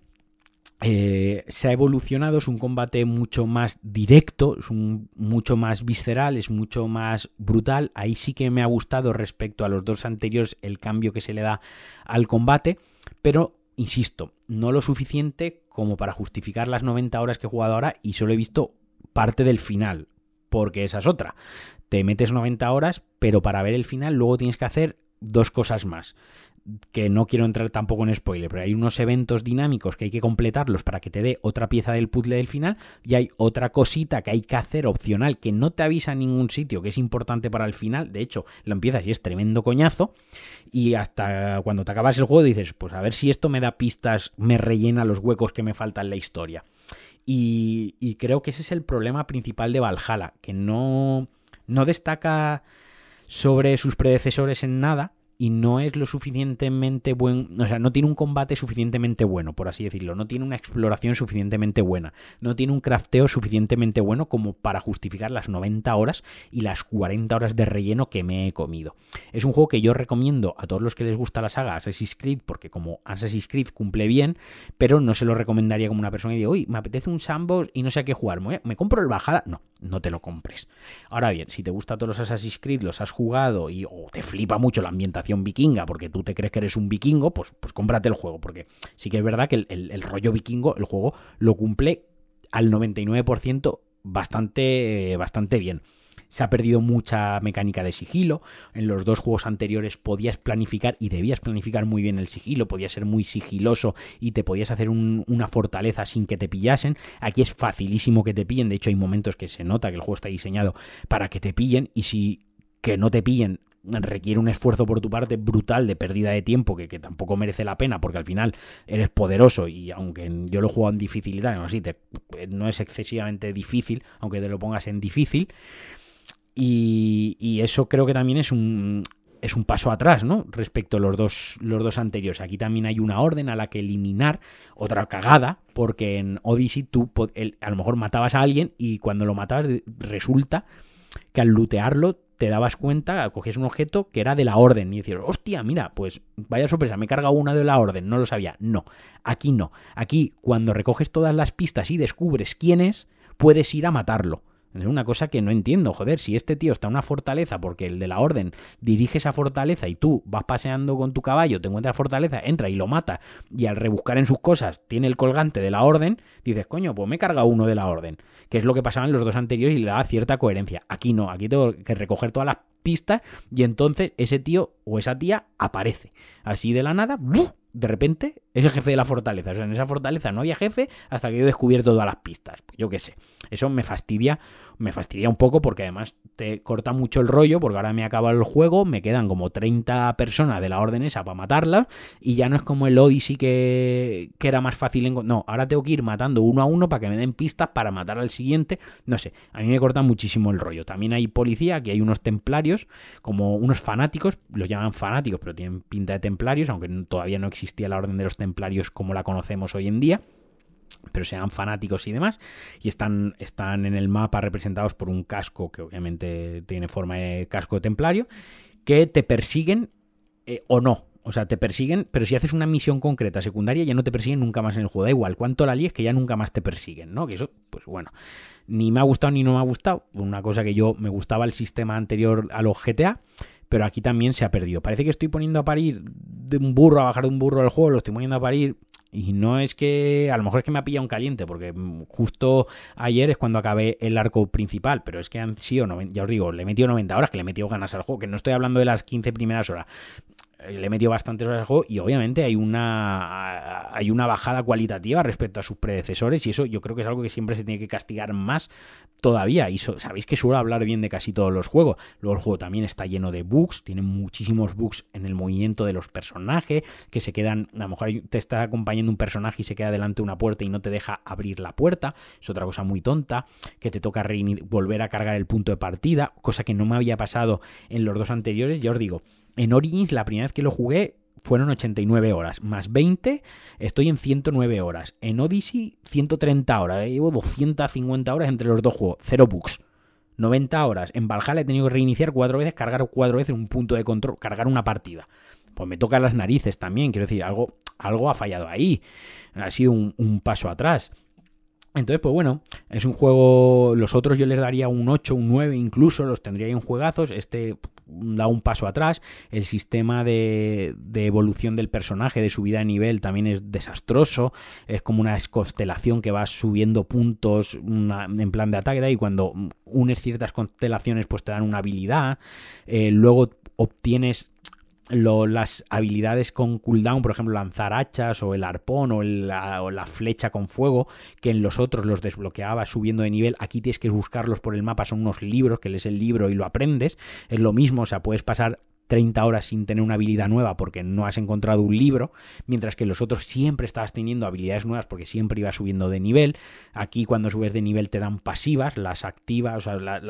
eh, se ha evolucionado, es un combate mucho más directo, es un, mucho más visceral, es mucho más brutal. Ahí sí que me ha gustado respecto a los dos anteriores el cambio que se le da al combate, pero insisto, no lo suficiente como para justificar las 90 horas que he jugado ahora y solo he visto parte del final, porque esa es otra. Te metes 90 horas, pero para ver el final luego tienes que hacer dos cosas más que no quiero entrar tampoco en spoiler, pero hay unos eventos dinámicos que hay que completarlos para que te dé otra pieza del puzzle del final y hay otra cosita que hay que hacer opcional que no te avisa en ningún sitio, que es importante para el final, de hecho lo empiezas y es tremendo coñazo y hasta cuando te acabas el juego dices, pues a ver si esto me da pistas, me rellena los huecos que me faltan en la historia. Y, creo que ese es el problema principal de Valhalla, que no, no destaca sobre sus predecesores en nada, y no es lo suficientemente buen, o sea, no tiene un combate suficientemente bueno, por así decirlo, no tiene una exploración suficientemente buena, no tiene un crafteo suficientemente bueno como para justificar las 90 horas y las 40 horas de relleno que me he comido. Es un juego que yo recomiendo a todos los que les gusta la saga Assassin's Creed, porque como Assassin's Creed cumple bien, pero no se lo recomendaría como una persona y diga, uy, me apetece un sandbox y no sé a qué jugar, ¿me compro el Bajada? No, no te lo compres. Ahora bien, si te gusta todos los Assassin's Creed, los has jugado y o te flipa mucho la ambientación vikinga porque tú te crees que eres un vikingo, pues, pues cómprate el juego, porque sí que es verdad que el, rollo vikingo, el juego lo cumple al 99% bastante, bastante bien se ha perdido mucha mecánica de sigilo. En los dos juegos anteriores podías planificar y debías planificar muy bien el sigilo, podías ser muy sigiloso y te podías hacer una fortaleza sin que te pillasen. Aquí es facilísimo que te pillen, de hecho hay momentos que se nota que el juego está diseñado para que te pillen y si que no te pillen requiere un esfuerzo por tu parte brutal de pérdida de tiempo que, tampoco merece la pena porque al final eres poderoso y aunque yo lo he jugado en dificultad, no, así no es excesivamente difícil, aunque te lo pongas en difícil. Y, eso creo que también es un, es un paso atrás, ¿no? Respecto a los dos, los dos anteriores. Aquí también hay una orden a la que eliminar, otra cagada, porque en Odyssey tú a lo mejor matabas a alguien y cuando lo matabas resulta que al lootearlo te dabas cuenta, cogías un objeto que era de la orden y decías, hostia, mira, pues vaya sorpresa, me he cargado una de la orden, no lo sabía. No, aquí no. Aquí cuando recoges todas las pistas y descubres quién es, puedes ir a matarlo. Es una cosa que no entiendo, joder, si este tío está en una fortaleza porque el de la orden dirige esa fortaleza y tú vas paseando con tu caballo, te encuentras fortaleza, entra y lo mata y al rebuscar en sus cosas tiene el colgante de la orden, dices, coño, pues me he cargado uno de la orden, que es lo que pasaba en los dos anteriores y le da cierta coherencia. Aquí no, aquí tengo que recoger todas las pistas y entonces ese tío o esa tía aparece. Así de la nada, de repente es el jefe de la fortaleza. O sea, en esa fortaleza no había jefe hasta que yo he descubierto todas las pistas. Pues yo qué sé. Eso me fastidia, me fastidia un poco porque además te corta mucho el rollo porque ahora me acaba el juego, me quedan como 30 personas de la orden esa para matarlas y ya no es como el Odyssey que, que era más fácil. En... No, ahora tengo que ir matando uno a uno para que me den pistas para matar al siguiente. No sé, a mí me corta muchísimo el rollo. También hay policía, aquí hay unos templarios, como unos fanáticos, los llaman fanáticos, pero tienen pinta de templarios, aunque todavía no existía la orden de los templarios como la conocemos hoy en día pero sean fanáticos y demás, y están, están en el mapa representados por un casco que obviamente tiene forma de casco templario, que te persiguen eh, o no. O sea, te persiguen, pero si haces una misión concreta secundaria ya no te persiguen nunca más en el juego. Da igual cuánto la líes que ya nunca más te persiguen, ¿no? Que eso, pues bueno, ni me ha gustado ni no me ha gustado. Una cosa que yo me gustaba el sistema anterior a los GTA, pero aquí también se ha perdido. Parece que estoy poniendo a parir de un burro, a bajar de un burro al juego, lo estoy poniendo a parir. Y no es que, a lo mejor es que me ha pillado un caliente, porque justo ayer es cuando acabé el arco principal, pero es que han sido, ya os digo, le he metido 90 horas, que le he metido ganas al juego, que no estoy hablando de las 15 primeras horas, le he metido bastantes horas al juego y obviamente hay una, hay una bajada cualitativa respecto a sus predecesores y eso yo creo que es algo que siempre se tiene que castigar más todavía. Y sabéis que suelo hablar bien de casi todos los juegos. Luego el juego también está lleno de bugs, tiene muchísimos bugs en el movimiento de los personajes que se quedan, a lo mejor te está acompañando un personaje y se queda delante de una puerta y no te deja abrir la puerta. Es otra cosa muy tonta, que te toca volver a cargar el punto de partida, cosa que no me había pasado en los dos anteriores. Ya os digo, en Origins, la primera vez que lo jugué, fueron 89 horas. Más 20, estoy en 109 horas. En Odyssey, 130 horas. Llevo 250 horas entre los dos juegos. Cero bugs. 90 horas. En Valhalla he tenido que reiniciar cuatro veces, cargar cuatro veces un punto de control, cargar una partida. Pues me toca las narices también. Quiero decir, algo, algo ha fallado ahí. Ha sido un, un paso atrás. Entonces, pues bueno, es un juego. Los otros yo les daría un 8, un 9, incluso los tendría en juegazos. Este da un paso atrás. El sistema de, evolución del personaje, de subida de nivel, también es desastroso. Es como una constelación que va subiendo puntos en plan de ataque. Y cuando unes ciertas constelaciones, pues te dan una habilidad. Eh, luego obtienes las habilidades con cooldown, por ejemplo, lanzar hachas o el arpón o la, flecha con fuego, que en los otros los desbloqueaba subiendo de nivel, aquí tienes que buscarlos por el mapa, son unos libros, que lees el libro y lo aprendes, es lo mismo, o sea, puedes pasar 30 horas sin tener una habilidad nueva porque no has encontrado un libro, mientras que los otros siempre estabas teniendo habilidades nuevas porque siempre ibas subiendo de nivel. Aquí cuando subes de nivel te dan pasivas, las activas, o sea,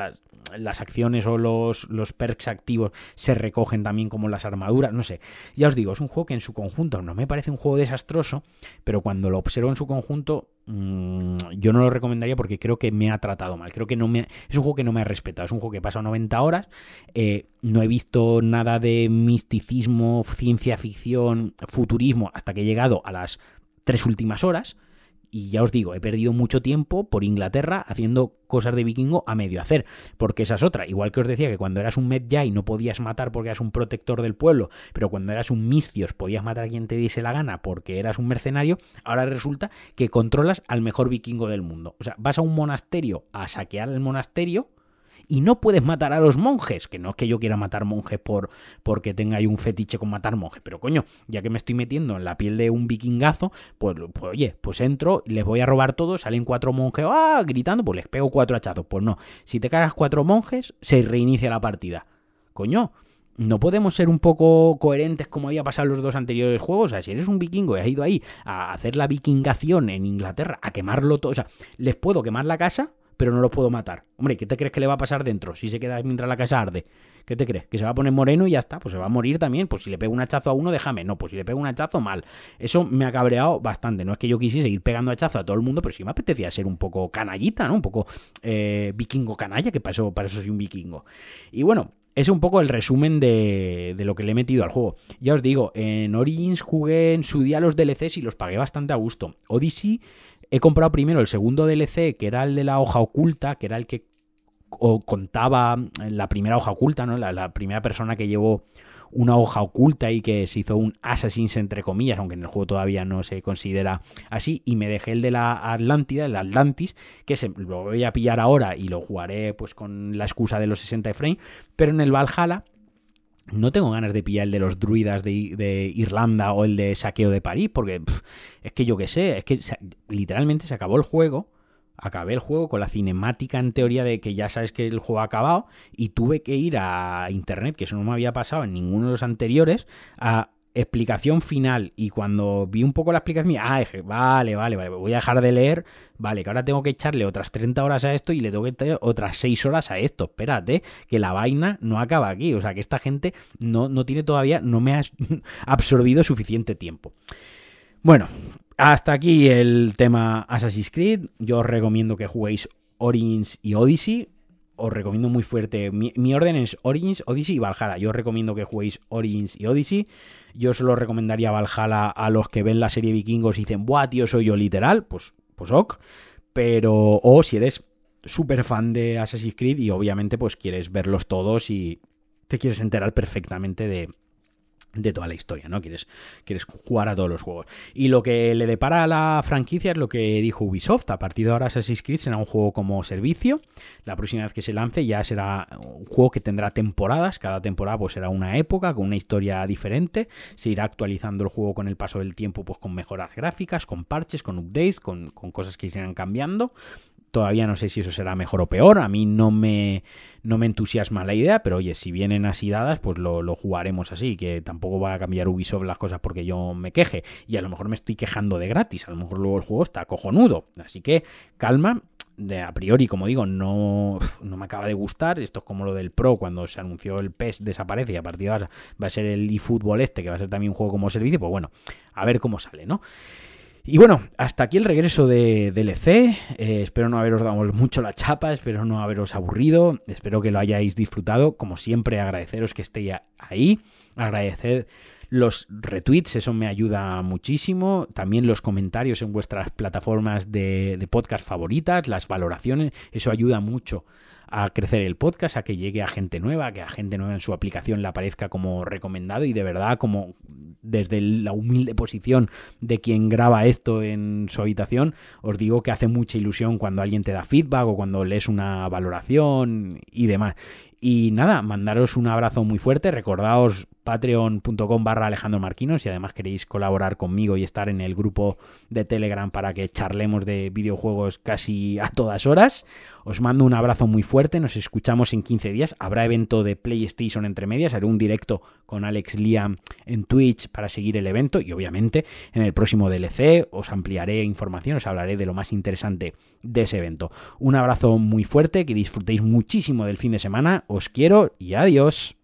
las acciones o los, los perks activos se recogen también como las armaduras, no sé. Ya os digo, es un juego que en su conjunto no me parece un juego desastroso, pero cuando lo observo en su conjunto Mm, yo no lo recomendaría porque creo que me ha tratado mal. Creo que no me, es un juego que no me ha respetado. Es un juego que pasa 90 horas. Eh, no he visto nada de misticismo, ciencia ficción, futurismo hasta que he llegado a las tres últimas horas y ya os digo, he perdido mucho tiempo por Inglaterra haciendo cosas de vikingo a medio hacer, porque esa es otra. Igual que os decía que cuando eras un Medjay no podías matar porque eras un protector del pueblo, pero cuando eras un Misthios podías matar a quien te diese la gana porque eras un mercenario, ahora resulta que controlas al mejor vikingo del mundo. O sea, vas a un monasterio a saquear el monasterio y no puedes matar a los monjes, que no es que yo quiera matar monjes por porque tenga ahí un fetiche con matar monjes, pero coño, ya que me estoy metiendo en la piel de un vikingazo, pues, pues oye, pues entro, les voy a robar todo, salen cuatro monjes, ¡ah! gritando, pues les pego cuatro hachazos. Pues no, si te cagas cuatro monjes, se reinicia la partida. Coño, no podemos ser un poco coherentes como había pasado en los dos anteriores juegos. O sea, si eres un vikingo y has ido ahí a hacer la vikingación en Inglaterra, a quemarlo todo, o sea, les puedo quemar la casa, pero no los puedo matar. Hombre, ¿qué te crees que le va a pasar dentro si se queda mientras la casa arde? ¿Qué te crees? ¿Que se va a poner moreno y ya está? Pues se va a morir también. Pues si le pego un hachazo a uno, déjame. No, pues si le pego un hachazo, mal. Eso me ha cabreado bastante. No es que yo quisiese ir pegando hachazo a todo el mundo, pero sí me apetecía ser un poco canallita, ¿no? Un poco eh, vikingo canalla, que para eso, para eso soy un vikingo. Y bueno, es un poco el resumen de, de, lo que le he metido al juego. Ya os digo, en Origins jugué en su día los DLCs y los pagué bastante a gusto. Odyssey He comprado primero el segundo DLC, que era el de la hoja oculta, que era el que contaba la primera hoja oculta, ¿no? La, primera persona que llevó una hoja oculta y que se hizo un Assassin's entre comillas, aunque en el juego todavía no se considera así, y me dejé el de la Atlántida, el Atlantis, que se, lo voy a pillar ahora y lo jugaré pues con la excusa de los 60 frames, pero en el Valhalla no tengo ganas de pillar el de los druidas de, Irlanda o el de saqueo de París, porque es que yo qué sé, es que literalmente se acabó el juego, acabé el juego con la cinemática en teoría de que ya sabes que el juego ha acabado y tuve que ir a internet, que eso no me había pasado en ninguno de los anteriores, a explicación final y cuando vi un poco la explicación, ah, dije, vale, vale, vale, voy a dejar de leer, vale, que ahora tengo que echarle otras 30 horas a esto y le tengo que echar otras 6 horas a esto, espérate, que la vaina no acaba aquí, o sea, que esta gente no, no tiene todavía, no me ha absorbido suficiente tiempo. Bueno, hasta aquí el tema Assassin's Creed, yo os recomiendo que juguéis Origins y Odyssey, os recomiendo muy fuerte. Mi, orden es Origins, Odyssey y Valhalla. Yo os recomiendo que juguéis Origins y Odyssey. Yo solo recomendaría Valhalla a los que ven la serie Vikingos y dicen, ¡buah, tío, soy yo literal! Pues, pues ok. Pero, o si eres súper fan de Assassin's Creed y obviamente pues quieres verlos todos y te quieres enterar perfectamente de, de toda la historia, ¿no? Quieres, quieres jugar a todos los juegos. Y lo que le depara a la franquicia es lo que dijo Ubisoft. A partir de ahora Assassin's Creed será un juego como servicio. La próxima vez que se lance ya será un juego que tendrá temporadas. Cada temporada pues será una época con una historia diferente. Se irá actualizando el juego con el paso del tiempo pues con mejoras gráficas, con parches, con updates, con, con cosas que irán cambiando. Todavía no sé si eso será mejor o peor. A mí no me, no me entusiasma la idea, pero oye, si vienen así dadas, pues lo, jugaremos así, que tampoco va a cambiar Ubisoft las cosas porque yo me queje. Y a lo mejor me estoy quejando de gratis, a lo mejor luego el juego está cojonudo. Así que calma. De a priori, como digo, no, no me acaba de gustar. Esto es como lo del Pro, cuando se anunció el PES desaparece y a partir de ahora va a ser el eFootball este, que va a ser también un juego como servicio. Pues bueno, a ver cómo sale, ¿no? Y bueno, hasta aquí el regreso de DLC. Eh, espero no haberos dado mucho la chapa, espero no haberos aburrido, espero que lo hayáis disfrutado. Como siempre, agradeceros que estéis ahí, agradecer los retweets, eso me ayuda muchísimo. También los comentarios en vuestras plataformas de, de podcast favoritas, las valoraciones, eso ayuda mucho a crecer el podcast, a que llegue a gente nueva, que a gente nueva en su aplicación le aparezca como recomendado y de verdad como desde la humilde posición de quien graba esto en su habitación, os digo que hace mucha ilusión cuando alguien te da feedback o cuando lees una valoración y demás. Y nada, mandaros un abrazo muy fuerte, recordaos patreon.com barra Alejandro Marquinos si además queréis colaborar conmigo y estar en el grupo de Telegram para que charlemos de videojuegos casi a todas horas. Os mando un abrazo muy fuerte, nos escuchamos en 15 días. Habrá evento de PlayStation entre medias, haré un directo con Alex Liam en Twitch para seguir el evento y obviamente en el próximo DLC os ampliaré información, os hablaré de lo más interesante de ese evento. Un abrazo muy fuerte, que disfrutéis muchísimo del fin de semana, os quiero y adiós.